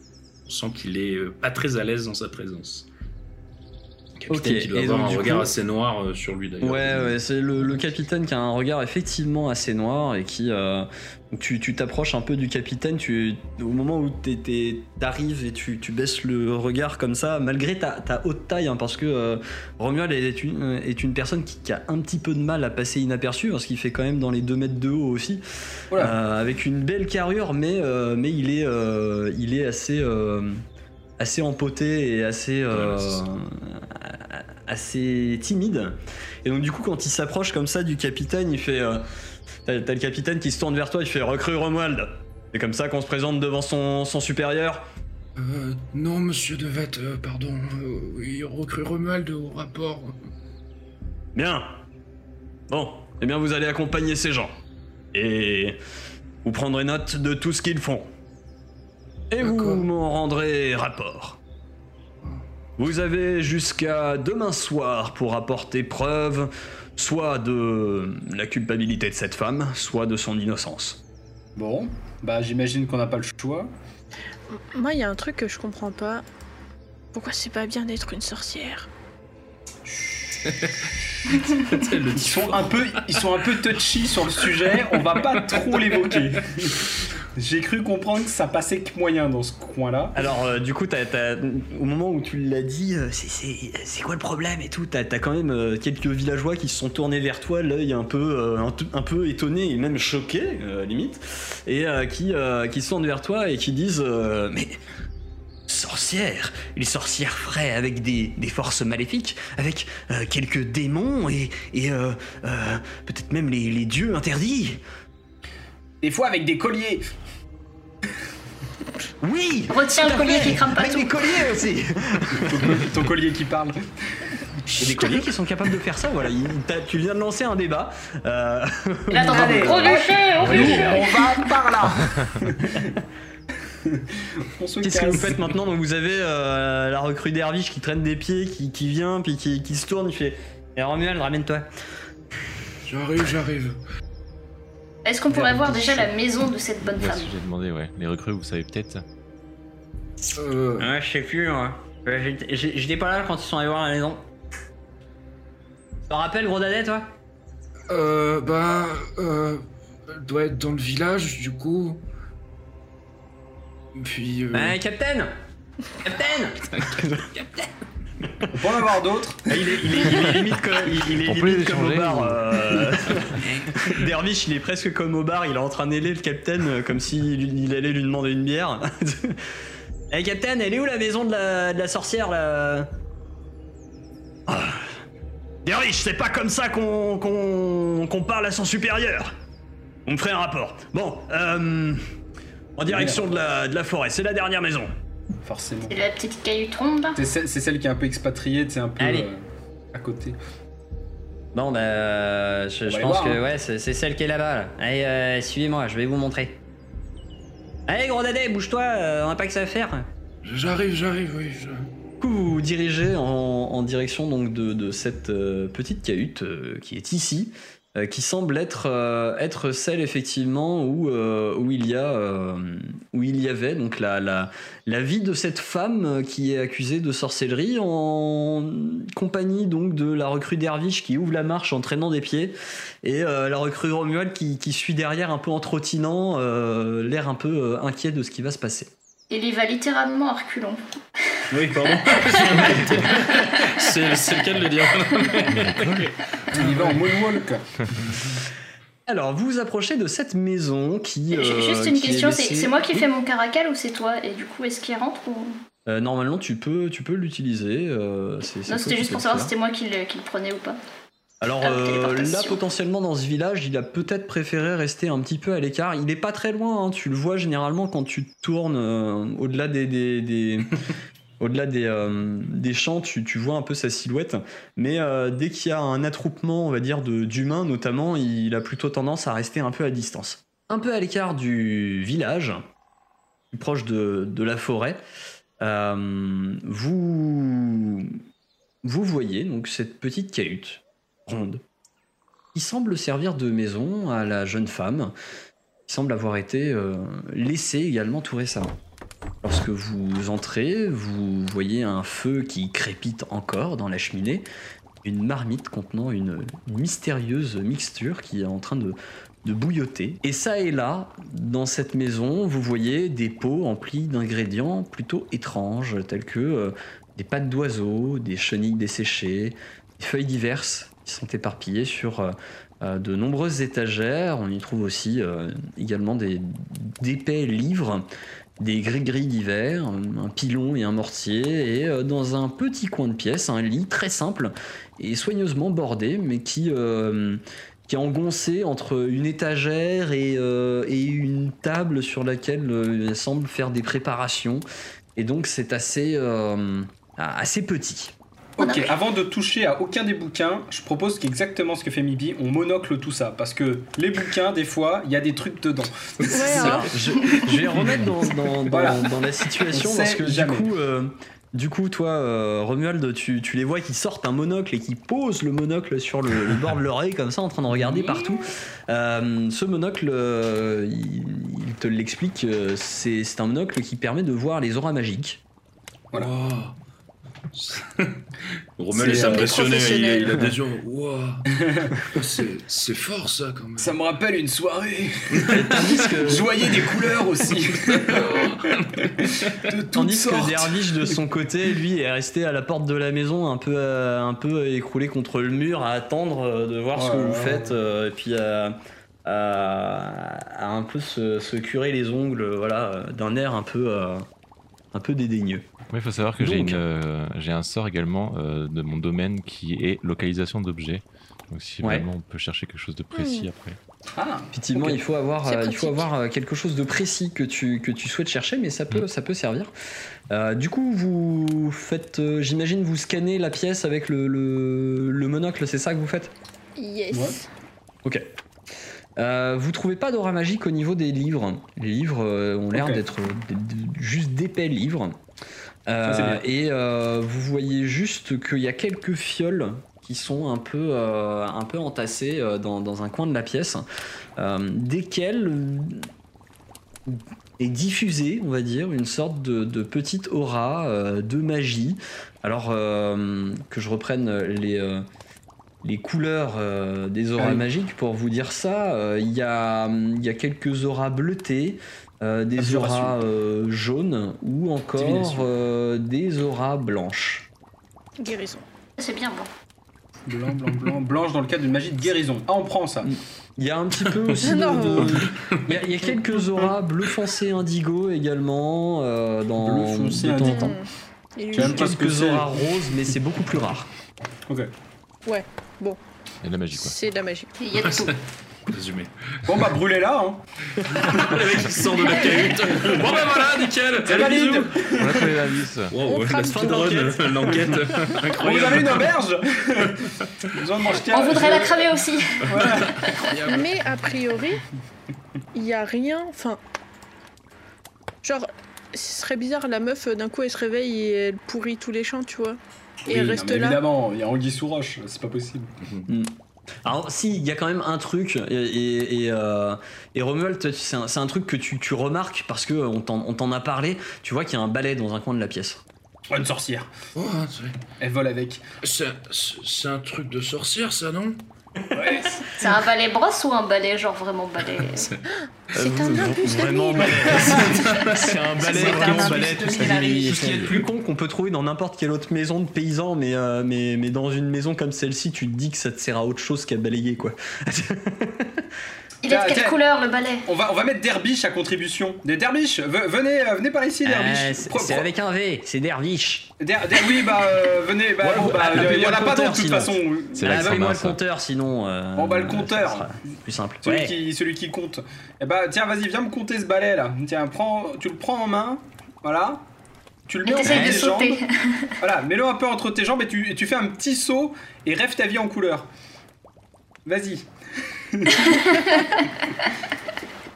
on sent qu'il est pas très à l'aise dans sa présence. Capitaine Ok, qui doit et avoir donc, un du regard coup- assez noir euh, sur lui d'ailleurs. Ouais, ouais, c'est le, le capitaine qui a un regard effectivement assez noir et qui. euh, tu tu t'approches un peu du capitaine, tu, au moment où t'arrives et tu, tu baisses le regard comme ça, malgré ta, ta haute taille, hein, parce que euh, Romuald est une, est une personne qui, qui a un petit peu de mal à passer inaperçu, parce qu'il fait quand même dans les 2 mètres de haut aussi, Voilà. euh, avec une belle carrure, mais, euh, mais il, est, euh, il est assez. euh, assez empoté et assez euh, Ouais. Assez timide. Et donc du coup quand il s'approche comme ça du capitaine il fait euh, t'as le capitaine qui se tourne vers toi il fait recrue Romuald. C'est comme ça qu'on se présente devant son, son supérieur. Euh, non, monsieur Devette, euh, pardon. Euh, oui, recrue Romuald au rapport. bien. Bon eh bien vous allez accompagner ces gens. Et vous prendrez note de tout ce qu'ils font. Et vous m'en rendrez rapport Vous avez jusqu'à demain soir pour apporter preuve soit de la culpabilité de cette femme, soit de son innocence. Bon, bah j'imagine qu'on n'a pas le choix. Moi, il y a un truc que je comprends pas. Pourquoi c'est pas bien d'être une sorcière? <laughs> Ils sont un peu, ils sont un peu touchy sur le sujet. On va pas trop l'évoquer. J'ai cru comprendre que ça passait que moyen dans ce coin-là. Alors, euh, du coup, au moment où tu l'as dit, euh, c'est- quoi le problème et tout, t'as as quand même euh, quelques villageois qui se sont tournés vers toi, l'œil un peu, un, peu étonné et même choqué, limite, et qui, qui se tournent vers toi et qui disent Mais sorcière, une sorcière frais avec des, des forces maléfiques, avec euh, quelques démons et, et euh, euh, peut-être même les, les dieux interdits. Des fois avec des colliers. Oui Retiens le collier qui crame pas Avec tout. des colliers aussi <laughs> Ton collier qui parle. Il y a des colliers qui sont capables de faire ça, voilà. Il- t'as- tu viens de lancer un débat. Euh, Et là, t'entends Allez. Nous, on va par là. <laughs> <laughs> Qu'est-ce que vous faites maintenant Donc vous avez euh, la recrue d'Herviche qui traîne des pieds, qui, qui vient, puis qui, qui se tourne, il fait Et Romuald, ramène-toi. J'arrive, j'arrive. Est-ce qu'on pourrait voir déjà la maison de cette bonne femme j'ai demandé, ouais. Les recrues, vous savez peut-être Euh, Ouais, je sais plus, moi. J'étais pas là quand ils sont allés voir la maison. T'en rappelles, gros dadais, toi? Euh, bah, euh, elle doit être dans le village, du coup. Puis, euh, Ouais, Captain <laughs> <laughs> Captain On peut en avoir d'autres. Ah, il, est, il, est, il est limite comme, il, il est On limite comme au bar. euh, <laughs> Dervish, il est presque comme au bar, il est en train d'aider le capitaine euh, comme s'il il allait lui demander une bière. hey captain, elle est où la maison de la, de la sorcière là? Ah. Dervish, c'est pas comme ça qu'on parle à son supérieur. On me ferait un rapport. Bon, euh, en direction de la, de la forêt, c'est la dernière maison. Forcément. C'est la petite caillou ronde là C'est celle, c'est celle qui est un peu expatriée, c'est un peu Allez. euh, à côté. Bon, bah, je, va pense voir, que hein. ouais, c'est c'est celle qui est là-bas. Là. Allez, euh, suivez-moi, je vais vous montrer. Allez, gros dadais, bouge-toi, euh, on n'a pas que ça à faire. J'arrive, j'arrive, oui. je- Du coup, vous vous dirigez en, en direction donc de, de cette euh, petite cahute euh, qui est ici, euh, qui semble être, euh, être celle effectivement où, euh, où, il y a, euh, où il y avait donc la, la, la vie de cette femme qui est accusée de sorcellerie en compagnie donc de la recrue Derviche qui ouvre la marche en traînant des pieds et euh, la recrue Romuald qui, qui suit derrière un peu en trottinant, l'air un peu inquiet de ce qui va se passer. Il y va littéralement à reculons. Oui, pardon. c'est c'est le cas de le dire. Il y va en moonwalk. Alors, vous vous approchez de cette maison qui. euh, Ju- Juste une qui question, c'est moi qui Oui. fais mon caracal ou c'est toi? Et du coup, est-ce qu'il rentre ou... Euh, normalement, tu peux, tu peux l'utiliser. euh, Non, c'était juste pour savoir si c'était moi qui le, qui le prenais ou pas. Alors Ah, euh, là, potentiellement, dans ce village, il a peut-être préféré rester un petit peu à l'écart. Il est pas très loin. hein, Tu le vois généralement quand tu tournes euh, au-delà des, des, des- <laughs> au-delà des, euh, des champs, tu, tu vois un peu sa silhouette. Mais dès qu'il y a un attroupement, on va dire, d'humains notamment, il a plutôt tendance à rester un peu à distance. Un peu à l'écart du village, plus proche de, de la forêt, vous, vous voyez donc cette petite cahute ronde qui semble servir de maison à la jeune femme qui semble avoir été euh, laissée également tout récemment. Lorsque vous entrez, vous voyez un feu qui crépite encore dans la cheminée, une marmite contenant une mystérieuse mixture qui est en train de, bouilloter. Et ça et là, dans cette maison, vous voyez des pots emplis d'ingrédients plutôt étranges, tels que euh, des pattes d'oiseaux, des chenilles desséchées, des feuilles diverses sont éparpillées sur euh, euh, de nombreuses étagères. On y trouve aussi euh, également des d'épais livres, des gris-gris divers, un pilon et un mortier, et dans un petit coin de pièce, un lit très simple et soigneusement bordé, mais qui, est engoncé entre une étagère et, une table sur laquelle il semble faire des préparations. Et donc c'est assez petit. Ok, avant de toucher à aucun des bouquins, je propose qu'exactement ce que fait Mibi, on monocle tout ça. Parce que les bouquins, des fois, il y a des trucs dedans. Ouais, hein. Je, je vais remettre dans, dans, dans- Voilà. dans la situation On parce que du coup, euh, du coup, toi, euh, Romuald, tu, tu les vois qui sortent un monocle et qui posent le monocle sur le, le bord de l'oreille comme ça, en train de regarder partout. Euh, ce monocle, euh, il, il te l'explique, euh, c'est c'est un monocle qui permet de voir les auras magiques. Voilà. <laughs> Rommel C'est, est euh, impressionné, il, a des yeux. Wow. C'est c'est fort ça quand même. Ça me rappelle une soirée. <laughs> Tandis que, des couleurs aussi. <laughs> de Tandis sortes. que Dervish de son côté, lui, est resté à la porte de la maison, un peu, euh, un peu écroulé contre le mur, à attendre euh, de voir ce que vous faites, euh, et puis à, à- à un peu se, se curer les ongles, voilà, d'un air un peu, euh, un peu dédaigneux. Il faut savoir que j'ai euh, un sort également euh, de mon domaine qui est localisation d'objets. Donc si Ouais. vraiment on peut chercher quelque chose de précis après. Ah, Effectivement, il faut avoir, euh, il faut pratique. avoir quelque chose de précis que tu, que tu souhaites chercher, mais ça peut, Mm. ça peut servir. Euh, du coup, vous faites, euh, j'imagine, vous scannez la pièce avec le, le, le monocle, c'est ça que vous faites? Yes. Ouais. Ok. Euh, vous trouvez pas d'aura magique au niveau des livres? Les livres euh, ont l'air d'être juste d'épais livres. Euh, et euh, vous voyez juste qu'il y a quelques fioles qui sont un peu, euh, un peu entassées dans, dans un coin de la pièce, desquelles est diffusée, on va dire, une sorte de, de petite aura de magie. Alors que je reprenne les, les couleurs euh, des auras oui. magiques pour vous dire ça, euh, il y, a, il y a quelques auras bleutées, euh, des auras euh, jaunes ou encore euh, des auras blanches. Guérison. C'est bien bon. blanc, blanc, blanc. Blanche dans le cadre d'une magie de guérison. Ah, on prend ça. Il y a un petit peu <laughs> aussi de- Non. de- Il y, a- il y a quelques auras bleu foncé indigo également euh, dans Bleu foncé de temps en indigo. temps. Hmm. Il ce que Quelques auras roses, mais c'est beaucoup plus rare. Ok. Il y a de la magie quoi. C'est de la magie. Il y a de tout. <laughs> Résumé. Bon, bah, brûlez-la, hein. <laughs> Le mec qui sort de la cahute. Bon ben voilà, nickel. C'est valide. On a trouvé la vis. Wow, On la speedrun, l'enquête. On <laughs> vous avez une auberge Besoin de manger On voudrait la cramer aussi. Voilà. Mais a priori, il y a rien. Enfin, genre, ce serait bizarre, la meuf, d'un coup, elle se réveille et elle pourrit tous les champs, tu vois. Et Oui, elle non, reste mais là. Évidemment, il y a Anguille sous roche, c'est pas possible. Alors, si, il y a quand même un truc, et, et, et, euh, et Romuald, toi, c'est un, c'est un truc que tu, tu remarques parce que on t'en on t'en a parlé. Tu vois qu'il y a un balai dans un coin de la pièce. Oh, une sorcière. Oh, c'est- Elle vole avec. c'est c'est un truc de sorcière, ça, non? Ouais. C'est un balai brosse ou un balai, genre vraiment balai <laughs> C'est Euh, un v- imbus de Vraiment mille. balai. <laughs> C'est un balai, C'est un vraiment balai, de tout ce mille qui est- arrive. tout ce qui est le plus con qu'on peut trouver dans n'importe quelle autre maison de paysan, mais, euh, mais, mais dans une maison comme celle-ci, tu te dis que ça te sert à autre chose qu'à balayer, quoi. <laughs> Il est de Tiens, quelle couleur le balai On va, on va mettre Derbiche à contribution. Des Derbiche, ve- venez, euh, venez par ici, Derbiche. Euh, c'est avec un V, c'est derviche. Der- Der- oui, bah, euh, venez, bah, bah, appelez-moi il y en a pas d'autre, de toute façon. C'est ça Appelez-moi le ça. compteur, sinon. euh, Bon, bah, le compteur. Plus simple. Celui, Ouais. qui, celui qui compte. Eh bah, tiens, vas-y, viens me compter ce balai là. Tiens, prends, tu le prends en main. Voilà. Tu le mets Et entre tes jambes. <laughs> Voilà, mets-le un peu entre tes jambes et tu, et tu fais un petit saut et rêve ta vie en couleur. Vas-y.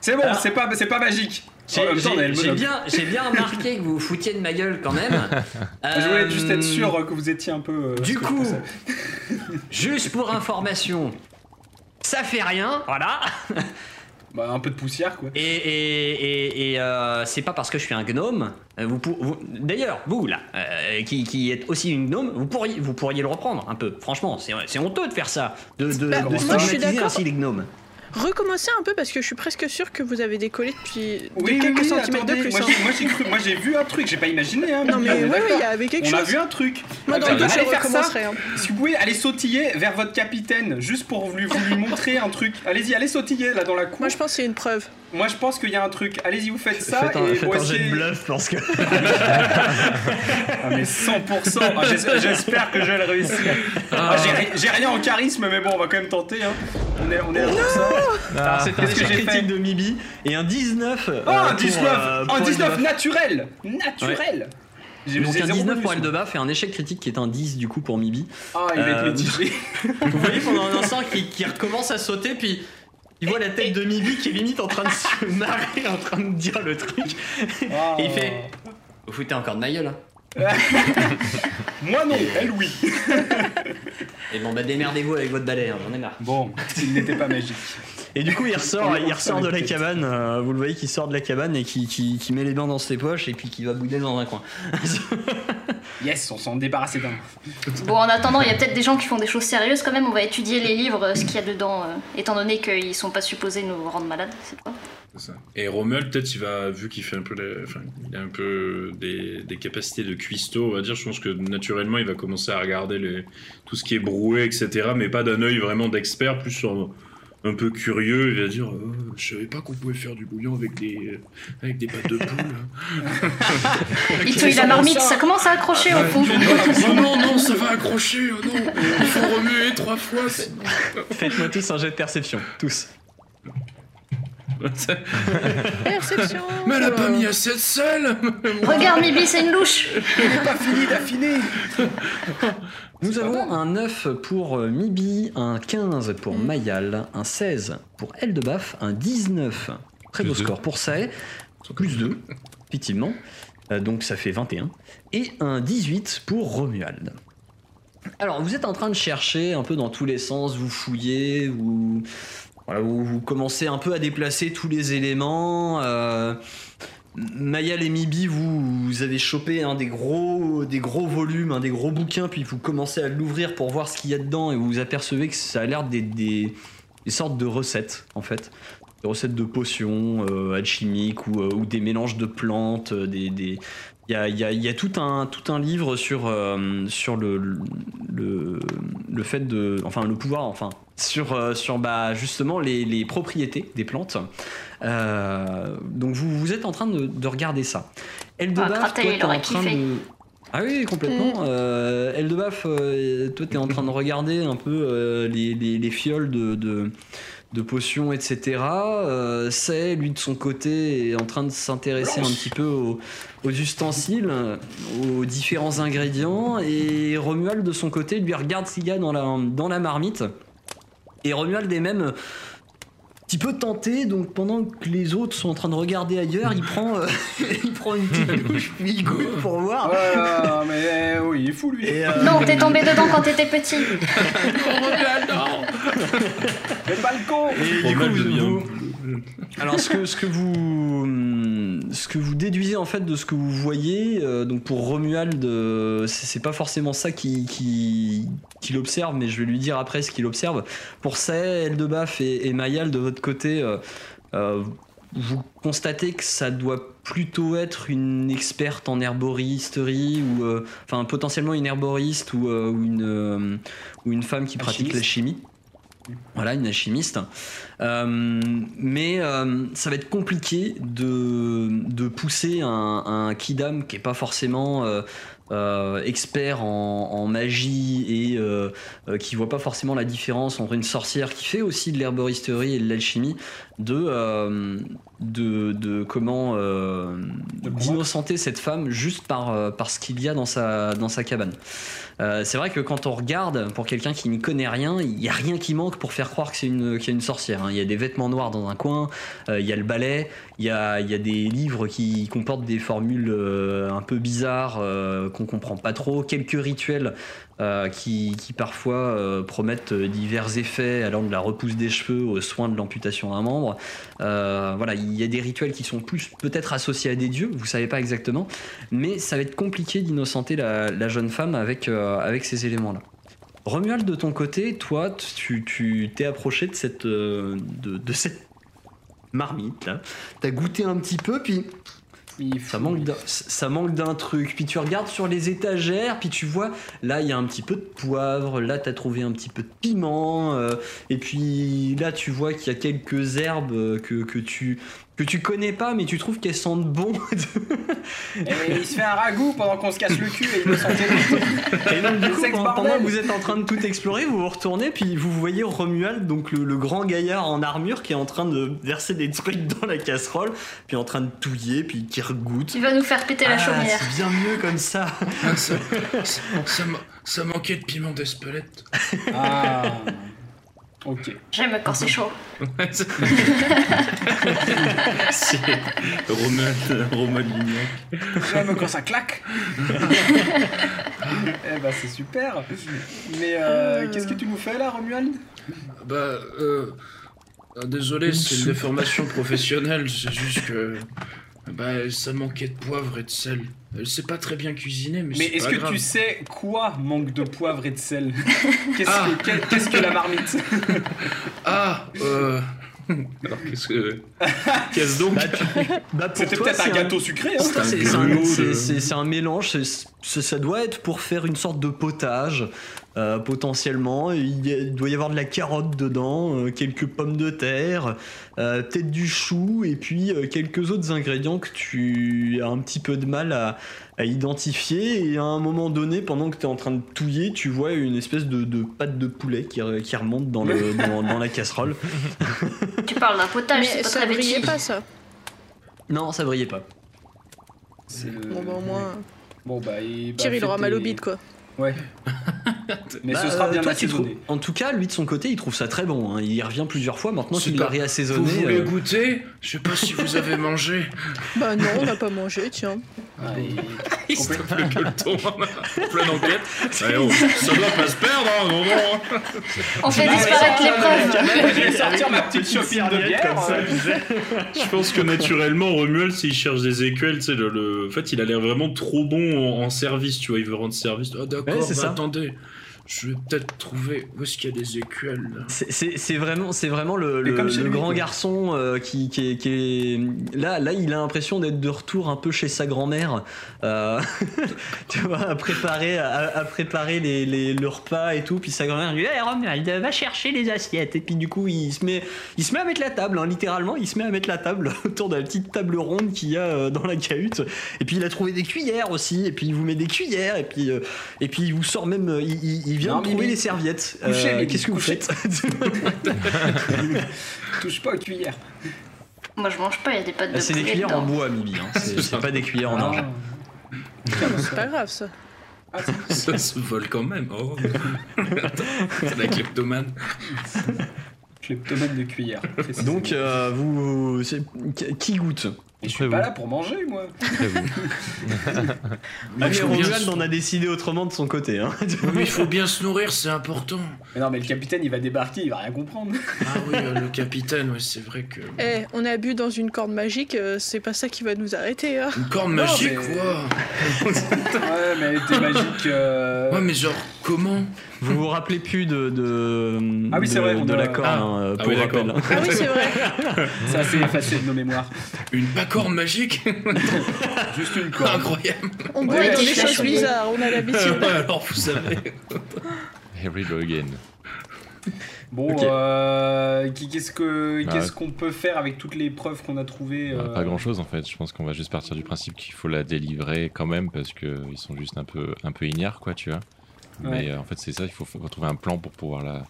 C'est bon, c'est pas, c'est pas magique. J'ai bien, bien remarqué que vous vous foutiez de ma gueule quand même. <laughs> Je voulais juste être sûr euh, que vous étiez un peu. euh, Du coup, juste pour information, ça fait rien, voilà. <laughs> Bah, un peu de poussière quoi. Et, et, et, et, euh, c'est pas parce que je suis un gnome. euh, Vous, pour- vous- D'ailleurs, vous là, euh, qui, qui êtes aussi une gnome, vous pourriez, vous pourriez le reprendre un peu. Franchement, c'est c'est honteux de faire ça, de, de, Bah, de moi, je suis stigmatiser d'accord. ainsi les gnomes. Recommencez un peu parce que je suis presque sûr que vous avez décollé depuis de Oui, quelques oui, centimètres de plus. moi hein. j'ai- cru, moi j'ai vu un truc, j'ai pas imaginé hein. Non mais on oui, oui, il y avait quelque On chose. a vu un truc. Moi dans Allez, le doute, je allez faire ça. recommencerai. hein. Si vous pouvez aller sautiller vers votre capitaine, juste pour vous lui, vous lui montrer un truc. Allez-y, allez sautiller là dans la cour. Moi je pense que c'est une preuve. Moi je pense qu'il y a un truc. Allez-y, vous faites ça faites un, et faites un jet de bluff parce que. Ah mais 100%. Ah, j'es- J'espère que je vais le réussir. Ah, j'ai ri- J'ai rien en charisme, mais bon, on va quand même tenter. Hein. On est, on est là pour ça. C'est un Qu'est-ce que échec j'ai fait critique de Mibi et un 19. euh, Oh, un pour, 19 euh, pour Un 19 Eldebaf. naturel Naturel J'ai- Donc un zéro 19 bonus. pour Eldebaf et un échec critique qui est un 10 du coup pour Mibi. Ah, il va être Euh, mitigé. <laughs> Vous voyez pendant un instant qui, qui recommence à sauter, puis il voit la tête de Mibi qui est limite en train de se <laughs> marrer, en train de dire le truc. Et il fait Vous foutez encore de ma gueule. hein <laughs> Moi non, elle oui. Et bon, bah démerdez-vous avec votre balai, hein, j'en ai marre. Bon, il n'était pas magique. Et du coup, il ressort, il ressort de la cabane. euh, vous le voyez qui sort de la cabane et qui, qui, qui met les mains dans ses poches et puis qui va bouder dans un coin. <laughs> Yes, on s'en débarrassait d'un. Bon, en attendant, il y a peut-être des gens qui font des choses sérieuses quand même. On va étudier les livres, ce qu'il y a dedans, euh, étant donné qu'ils sont pas supposés nous rendre malades, c'est toi. Ça. Et Romuald, peut-être, il va, vu qu'il fait un peu, la- enfin, il a un peu des, des capacités de cuistot, on va dire. Je pense que naturellement, il va commencer à regarder les, tout ce qui est broué, etc. Mais pas d'un œil vraiment d'expert, plus sur- un peu curieux. Il va dire, Euh, je savais pas qu'on pouvait faire du bouillon avec des, avec des pâtes de poule. <laughs> Il touille la marmite, ça commence à accrocher au fond. oh non, non, ça va accrocher. Oh non, il faut remuer trois fois. sinon- Faites-moi tous un jet de perception, tous. <laughs> Perception. Mais elle a pas mis assez de sel. <laughs> Regarde, Mibi, c'est une louche. Pas fini d'affiner Nous avons un 9 pour euh, Mibi, un 15 pour Mayal, un 16 pour Eldebaf, un 19. Très beau deux. score pour Sae, plus 2, effectivement. Euh, donc ça fait 21. Et un 18 pour Romuald. Alors, vous êtes en train de chercher un peu dans tous les sens, vous fouillez, vous, vous, commencez un peu à déplacer tous les éléments. euh, Mayal et Mibi, vous, avez chopé un des gros, des gros volumes, un des gros bouquins, puis vous commencez à l'ouvrir pour voir ce qu'il y a dedans, et vous vous apercevez que ça a l'air des, des, sortes de recettes, en fait. Des recettes de potions euh, alchimiques ou, euh, ou des mélanges de plantes, euh, il y a, tout, un, livre sur, le fait de. Enfin, le pouvoir, enfin. Sur, euh, sur bah, justement les, les propriétés des plantes. Euh, donc, vous, vous êtes en train de, de regarder ça. Eldebaf, Ah, toi, t'es en train de. Ah oui, complètement. Euh, Eldebaf, toi, t'es en train de regarder un peu euh, les, les- les fioles de, de, de potions, etc. C'est, lui, de son côté, est en train de s'intéresser un petit peu aux, aux ustensiles, aux différents ingrédients. Et Romuald, de son côté, lui regarde ce qu'il y a dans la, dans la marmite. Et Romuald est même petit peu tenté, donc pendant que les autres sont en train de regarder ailleurs, il prend, euh, <laughs> il prend une petite douche, puis il goûte pour voir. Ah, mais oui, il est fou lui. Et, euh, Non, t'es tombé dedans quand t'étais petit. <laughs> Le balcon et du coup, vous- vous-. <laughs> Alors ce que, ce que vous hum, ce que vous déduisez en fait de ce que vous voyez, euh, donc pour Romuald, euh, c'est pas forcément ça qu'il qui, qu'il observe, mais je vais lui dire après ce qu'il observe. Pour ça, Eldebaf et, et Mayal de votre côté, euh, euh, vous constatez que ça doit plutôt être une experte en herboristerie ou enfin potentiellement une herboriste ou, ou une ou une femme qui pratique la chimie. Voilà, une alchimiste. Euh, mais euh, ça va être compliqué de, de pousser un, un Kidam qui est pas forcément euh, expert en, en magie et qui voit pas forcément la différence entre une sorcière qui fait aussi de l'herboristerie et de l'alchimie de, de, de comment d'innocenter cette femme juste par, par ce qu'il y a dans sa, dans sa cabane. Euh, c'est vrai que quand on regarde, pour quelqu'un qui n'y connaît rien, il n'y a rien qui manque pour faire croire que c'est qu'il y a une sorcière. hein. Il y a des vêtements noirs dans un coin, euh, il y a le balai, il y a, y a des livres qui comportent des formules euh, un peu bizarres qu'on comprend pas trop, quelques rituels euh, qui, parfois euh, promettent divers effets allant de la repousse des cheveux aux soins de l'amputation d'un membre. Euh, voilà, il y a des rituels qui sont plus peut-être associés à des dieux, vous savez pas exactement, mais ça va être compliqué d'innocenter la, jeune femme avec, euh, avec ces éléments-là. Romuald, de ton côté, toi, tu t'es approché de cette, euh, de, cette marmite. T'as goûté un petit peu, puis Il ça manque ça manque d'un truc. Puis tu regardes sur les étagères, puis tu vois, là il y a un petit peu de poivre, là t'as trouvé un petit peu de piment, euh, et puis là tu vois qu'il y a quelques herbes euh, que, que tu que tu connais pas, mais tu trouves qu'elles sentent bon. <laughs> Et il se fait un ragoût pendant qu'on se casse le cul et il me sentait. Et donc du coup, pendant, pendant que vous êtes en train de tout explorer, vous vous retournez, puis vous voyez Romuald, donc le, le grand gaillard en armure, qui est en train de verser des trucs dans la casserole, puis en train de touiller, puis qui regoute. Tu vas nous faire péter la Ah, chaumière. c'est bien mieux comme ça. Ah, ça, ça, ça manquait de piment d'Espelette. Ah. Ok. J'aime quand c'est chaud. c'est Romuald, Romuald Lignac. J'aime quand ça claque. eh bah c'est super. Mais euh, qu'est-ce que tu nous fais là, Romuald? Bah, euh, ah, désolé, c'est une déformation professionnelle, c'est juste que. Bah, ça manquait de poivre et de sel. Elle sait pas très bien cuisiner, mais, Mais est-ce que grave. tu sais quoi manque de poivre et de sel? <laughs> Qu'est-ce Ah. que, la marmite? <laughs> Ah, euh. Alors, qu'est-ce que. Qu'est-ce donc? Bah, tu- bah, C'était peut-être un gâteau sucré. Hein C'est- un de- un mélange, ça doit être pour faire une sorte de potage, euh, potentiellement. Il, y a- il doit y avoir de la carotte dedans, euh, quelques pommes de terre, euh, peut-être du chou, et puis euh, quelques autres ingrédients que tu as un petit peu de mal à, à identifier. Et à un moment donné, pendant que tu es en train de touiller, tu vois une espèce de, de pâte de poulet qui, re- qui remonte dans, le, <laughs> dans, dans la casserole. <laughs> Tu parles d'un potage, c'est Mais pas ça très brillait pas ça. Non, ça brillait pas. C'est le- Bon bah au moins, Bon bah, et, bah, Thierry il aura mal au bide quoi. Ouais. <laughs> Mais Bah, ce sera euh, bien toi, assaisonné. En tout cas, lui de son côté, il trouve ça très bon. hein. Il y revient plusieurs fois. Maintenant C'est qu'il l'a réassaisonné. Vous voulez euh, goûter? Je sais pas si vous avez mangé. <laughs> Bah non, on n'a pas mangé, tiens. Ah, Il <laughs> se tape le <laughs> gueuleton en pleine enquête. Oh, ça doit pas se perdre, hein, non, non. On fait disparaître ça, preuves. Je vais sortir ma petite chopine de bière. comme ça, euh, sais. Je pense que naturellement, Romuald, s'il cherche des écuelles, tu sais, le, le- en fait, il a l'air vraiment trop bon en, en service, tu vois, il veut rendre service. Ah, d'accord, Ouais, c'est bah, ça. attendez, je vais peut-être trouver où est-ce qu'il y a des écuelles. là. C'est- vraiment, c'est vraiment le, comme le lui, grand quoi. garçon euh, qui, qui est, qui est- là, là, il a l'impression d'être de retour un peu chez sa grand-mère, euh, <laughs> tu vois, à préparer, à, à préparer les, les- le repas et tout. Puis sa grand-mère lui dit, hey, Romuald, va chercher les assiettes. Et puis du coup, il se met, il se met à mettre la table, hein, littéralement, il se met à mettre la table <laughs> autour de la petite table ronde qu'il y a euh, dans la cahute. Et puis il a trouvé des cuillères aussi. Et puis il vous met des cuillères. Et puis, euh, et puis il vous sort même, il, il- il vient Non, de trouver Mimi. les serviettes. Euh, Mimi, Qu'est-ce que vous couchez. faites <laughs> Touche pas aux cuillères. Moi je mange pas, il y a des pâtes de Ah, C'est des cuillères en bois, Mibi. Hein. <laughs> C'est pas des cuillères en argent. C'est pas grave ça. Ah, <laughs> Ça se vole quand même. Oh. C'est la kleptomane. Kleptomane de cuillère. Donc, euh, vous. Qui goûte? Je suis pas là pour manger, moi. <laughs> Mais Romuald en a décidé autrement de son côté. Hein. Mais il faut bien se nourrir, c'est important. Mais non, mais le capitaine, il va débarquer, il va rien comprendre. Ah oui, euh, le capitaine, ouais, c'est vrai que. Eh, on a bu dans une corde magique, euh, c'est pas ça qui va nous arrêter. Hein. Une corne Non, magique, mais- quoi. <laughs> ouais, mais elle était magique. euh, Ouais, mais genre, comment Vous vous rappelez plus de. de Ah oui, c'est de- vrai, on De a- la corde, Ah. hein, Ah pour oui, rappel. Ah oui, c'est vrai. <laughs> C'est assez effacé de nos mémoires. Une bacorne magique <laughs> Juste une corde. Incroyable. On boit Ouais, dans des choses bizarres, on a l'habitude. Ouais, alors vous savez. Here we go again. Bon, Ok. euh, qu'est-ce Bah, qu'est-ce qu'on peut faire avec toutes les preuves qu'on a trouvées Bah, euh, Pas grand chose en fait. Je pense qu'on va juste partir du principe qu'il faut la délivrer quand même parce que ils sont juste un peu un peu ignares quoi, tu vois. Mais Ouais. euh, en fait c'est ça, il faut, faut trouver un plan pour pouvoir la.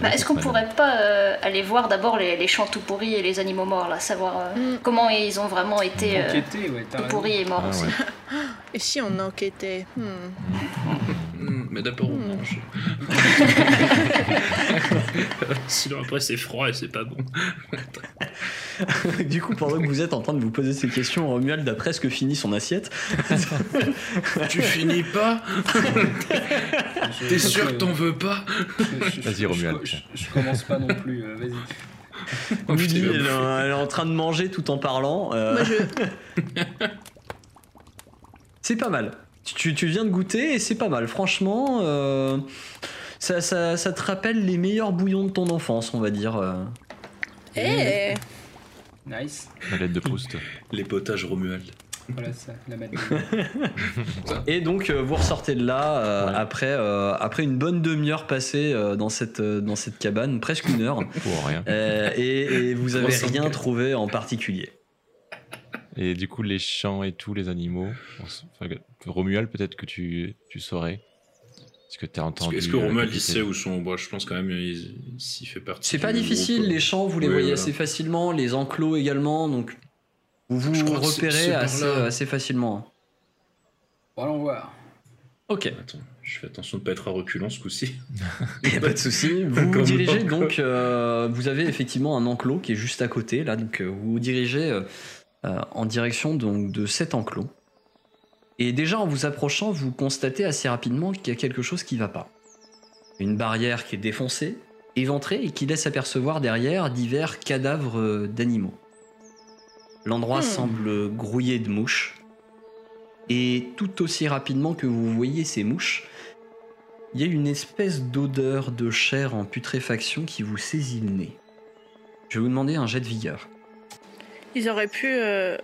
Bah, Est-ce qu'on pourrait pas euh, aller voir d'abord les, les champs tout pourris et les animaux morts, là, savoir euh, Mm. comment ils ont vraiment été euh, Ouais, tout raison. pourris et morts Ah, aussi. ouais. <laughs> Et si on enquêtait hmm. <laughs> Hmm, Mais d'abord, on Hmm. mange. <laughs> Sinon, après, c'est froid et c'est pas bon. du coup, pendant que vous êtes en train de vous poser ces questions, Romuald a presque fini son assiette. Tu finis pas T'es sûr que t'en veux pas Vas-y, je- Je, je- je commence pas non plus, euh, vas-y. <laughs> Oh, elle, est- elle est en train de manger tout en parlant. euh, je... <laughs> C'est pas mal. Tu, tu viens de goûter et c'est pas mal. Franchement, euh, ça, ça, ça te rappelle les meilleurs bouillons de ton enfance, on va dire. Eh Nice. La lettre de Proust. Les potages Romuald. Voilà ça, la madeleine. <laughs> Et donc, euh, vous ressortez de là euh, Ouais. après, euh, après une bonne demi-heure passée euh, dans, cette, euh, dans cette cabane, presque une heure. <laughs> Pour rien. Euh, et, et vous avez 304. rien trouvé en particulier. Et du coup, les champs et tout, les animaux. enfin, Romuald, peut-être que tu, tu saurais. Est-ce que tu as Est-ce entendu. que, est-ce que Romuald, il sait où sont. Bon, je pense quand même il, il s'y fait partie. C'est pas difficile, groupe. les champs, vous les Oui, voyez voilà. assez facilement, les enclos également, donc vous vous repérez par assez, facilement. Bon, allons voir. Ok. Attends, je fais attention de pas être à reculons ce coup-ci. <laughs> Y a pas de souci. <laughs> Vous vous dirigez donc. euh, vous avez effectivement un enclos qui est juste à côté là, donc euh, vous vous dirigez euh, en direction donc de cet enclos. Et déjà en vous approchant, vous constatez assez rapidement qu'il y a quelque chose qui va pas. Une barrière qui est défoncée, éventrée et qui laisse apercevoir derrière divers cadavres d'animaux. L'endroit Hmm. semble grouillé de mouches. Et tout aussi rapidement que vous voyez ces mouches, il y a une espèce d'odeur de chair en putréfaction qui vous saisit le nez. Je vais vous demander un jet de vigueur. Ils auraient pu euh,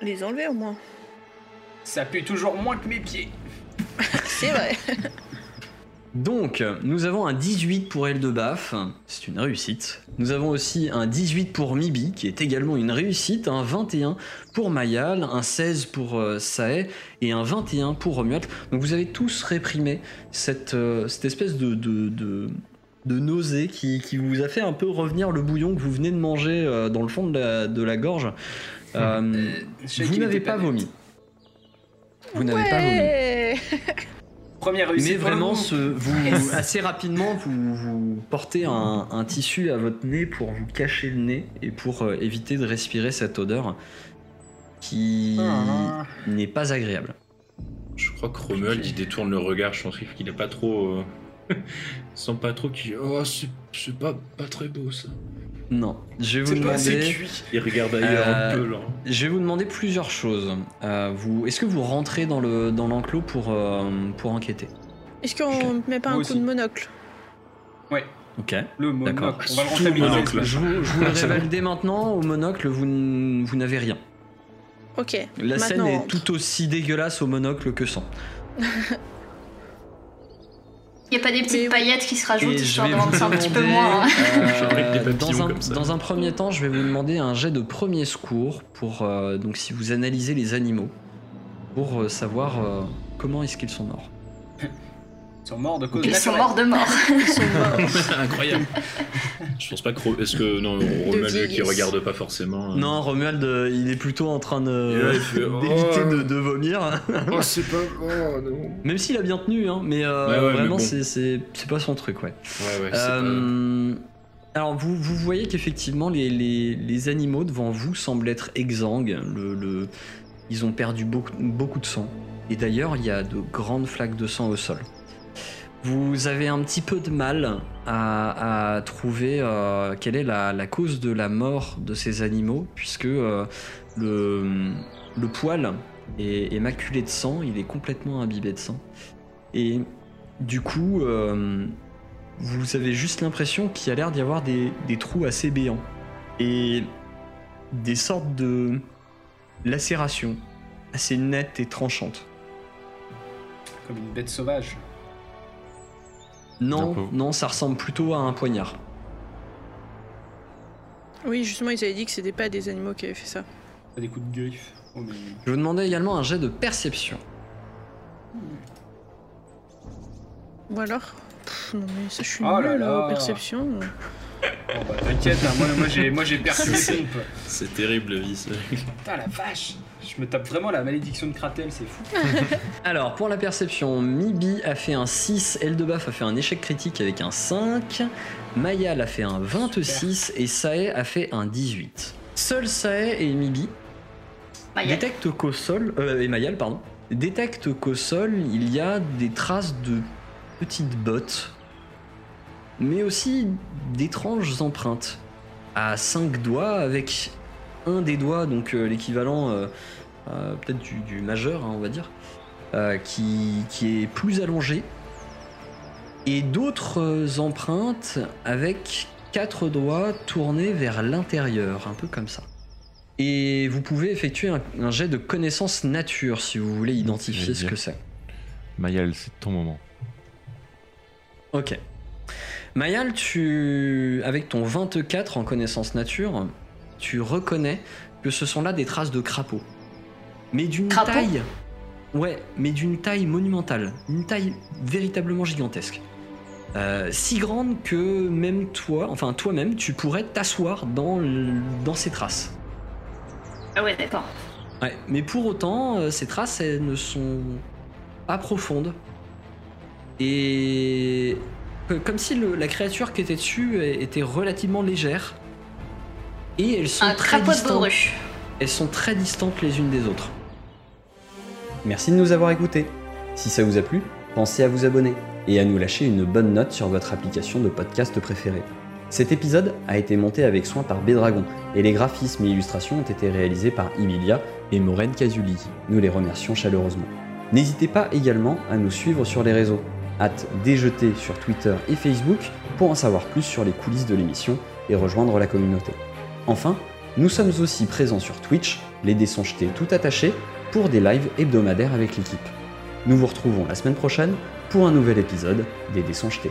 les enlever au moins. Ça pue toujours moins que mes pieds. <laughs> C'est vrai. <laughs> Donc, nous avons un 18 pour Eldebaf, c'est une réussite. Nous avons aussi un 18 pour Mibi, qui est également une réussite, un 21 pour Mayal, un 16 pour euh, Sae et un 21 pour Romuald. Donc vous avez tous réprimé cette, euh, cette espèce de, de, de, de nausée qui, qui vous a fait un peu revenir le bouillon que vous venez de manger euh, dans le fond de la, de la gorge. Euh, vous n'avez pas vomi. Vous n'avez pas vomi. <laughs> Ouais. Première réussite. Mais vraiment, ce- vous, assez rapidement, vous, vous portez un, un tissu à votre nez pour vous cacher le nez et pour euh, éviter de respirer cette odeur qui Ah. n'est pas agréable. Je crois que Romuald, il détourne le regard. Je pense qu'il est pas trop. euh, <laughs> il sent pas trop qu'il. Oh, c'est c'est pas, pas très beau ça. Non, je vais vous demander. Il regarde ailleurs Euh, un peu, là. Je vais vous demander plusieurs choses. Euh, vous, est-ce que vous rentrez dans le dans l'enclos pour euh, pour enquêter? Est-ce qu'on met pas Moi un aussi. coup de monocle? Ouais, Ok. le monocle. D'accord. On va le monocle. Je vous, je vous <laughs> le révèle dès maintenant. Au monocle, vous, n- vous n'avez rien. Ok. La scène Maintenant, est tout aussi dégueulasse au monocle que sans. <laughs> Y a pas des petites paillettes qui se rajoutent histoire vais de vous rendre ça un petit peu moins. hein. euh, <laughs> dans, un, comme ça. dans un premier temps, je vais vous demander un jet de premier secours pour euh, donc si vous analysez les animaux pour euh, savoir euh, comment est-ce qu'ils sont morts. Ils sont morts de cause Ils sont morts de mort. <laughs> Ils sont morts. <laughs> Incroyable. Je pense pas que. Est-ce que. Non, Romuald, qui regarde pas forcément. euh, Non, Romuald, euh, il est plutôt en train de <laughs> fait, d'éviter oh. de, de vomir, Oh, c'est pas. Oh, non. même s'il a bien tenu, hein, mais euh, Ouais, ouais, vraiment bon. c'est pas son truc, ouais. Ouais, ouais, c'est Euh, Alors vous, vous voyez qu'effectivement les, les- les animaux devant vous semblent être exsangues. Le, le- ils ont perdu beaucoup, beaucoup de sang. Et d'ailleurs il y a de grandes flaques de sang au sol. Vous avez un petit peu de mal à, trouver euh, quelle est la, cause de la mort de ces animaux, puisque euh, le, poil est, est maculé de sang, il est complètement imbibé de sang. Et du coup, euh, vous avez juste l'impression qu'il y a l'air d'y avoir des, des trous assez béants. Et des sortes de lacérations assez nettes et tranchantes. Comme une bête sauvage. Non, non, ça ressemble plutôt à un poignard. Oui, justement, ils avaient dit que c'était pas des animaux qui avaient fait ça. Pas des coups de griffe. Oh, mais... Je vous demandais également un jet de perception. Ou alors Pff, Non, mais ça, je suis Oh là nulle là. aux perceptions. Oh bah t'inquiète, hein, moi, moi j'ai <laughs> pompes. C'est terrible, vie. ça. Putain la vache Je me tape vraiment la malédiction de Kratel, c'est fou. <laughs> Alors, pour la perception, Mibi a fait un 6, Eldebaf a fait un échec critique avec un 5, Mayal a fait un 26 et Sae a fait un 18. Seuls Sae et Mibi Mayal. détectent qu'au sol, euh, et Mayal, pardon, détectent qu'au sol, il y a des traces de petites bottes, mais aussi d'étranges empreintes à 5 doigts avec un des doigts, donc euh, l'équivalent euh, euh, peut-être du, du majeur, hein, on va dire, qui, qui est plus allongé, et d'autres empreintes avec quatre doigts tournés vers l'intérieur, un peu comme ça. Et vous pouvez effectuer un, un jet de connaissance nature si vous voulez identifier ce que c'est. Mayal, c'est ton moment. Ok. Mayal, tu, avec ton 24 en connaissance nature, tu reconnais que ce sont là des traces de crapauds. Mais d'une taille. Ouais, mais d'une taille monumentale. Une taille véritablement gigantesque. Euh, si grande que même toi, enfin toi-même, tu pourrais t'asseoir dans, ces traces. Ah ouais, d'accord. Ouais, mais pour autant, euh, ces traces, elles ne sont pas profondes. Et comme si le- la créature qui était dessus était relativement légère. Et elles sont Un très distantes. Elles sont très distantes les unes des autres. Merci de nous avoir écoutés. Si ça vous a plu, pensez à vous abonner et à nous lâcher une bonne note sur votre application de podcast préférée. Cet épisode a été monté avec soin par Bédragon et les graphismes et illustrations ont été réalisés par Emilia et Maureen Casuli. Nous les remercions chaleureusement. N'hésitez pas également à nous suivre sur les réseaux. Hâte déjeter sur Twitter et Facebook pour en savoir plus sur les coulisses de l'émission et rejoindre la communauté. Enfin, nous sommes aussi présents sur Twitch, les dés tout attachés, pour des lives hebdomadaires avec l'équipe. Nous vous retrouvons la semaine prochaine pour un nouvel épisode des dés.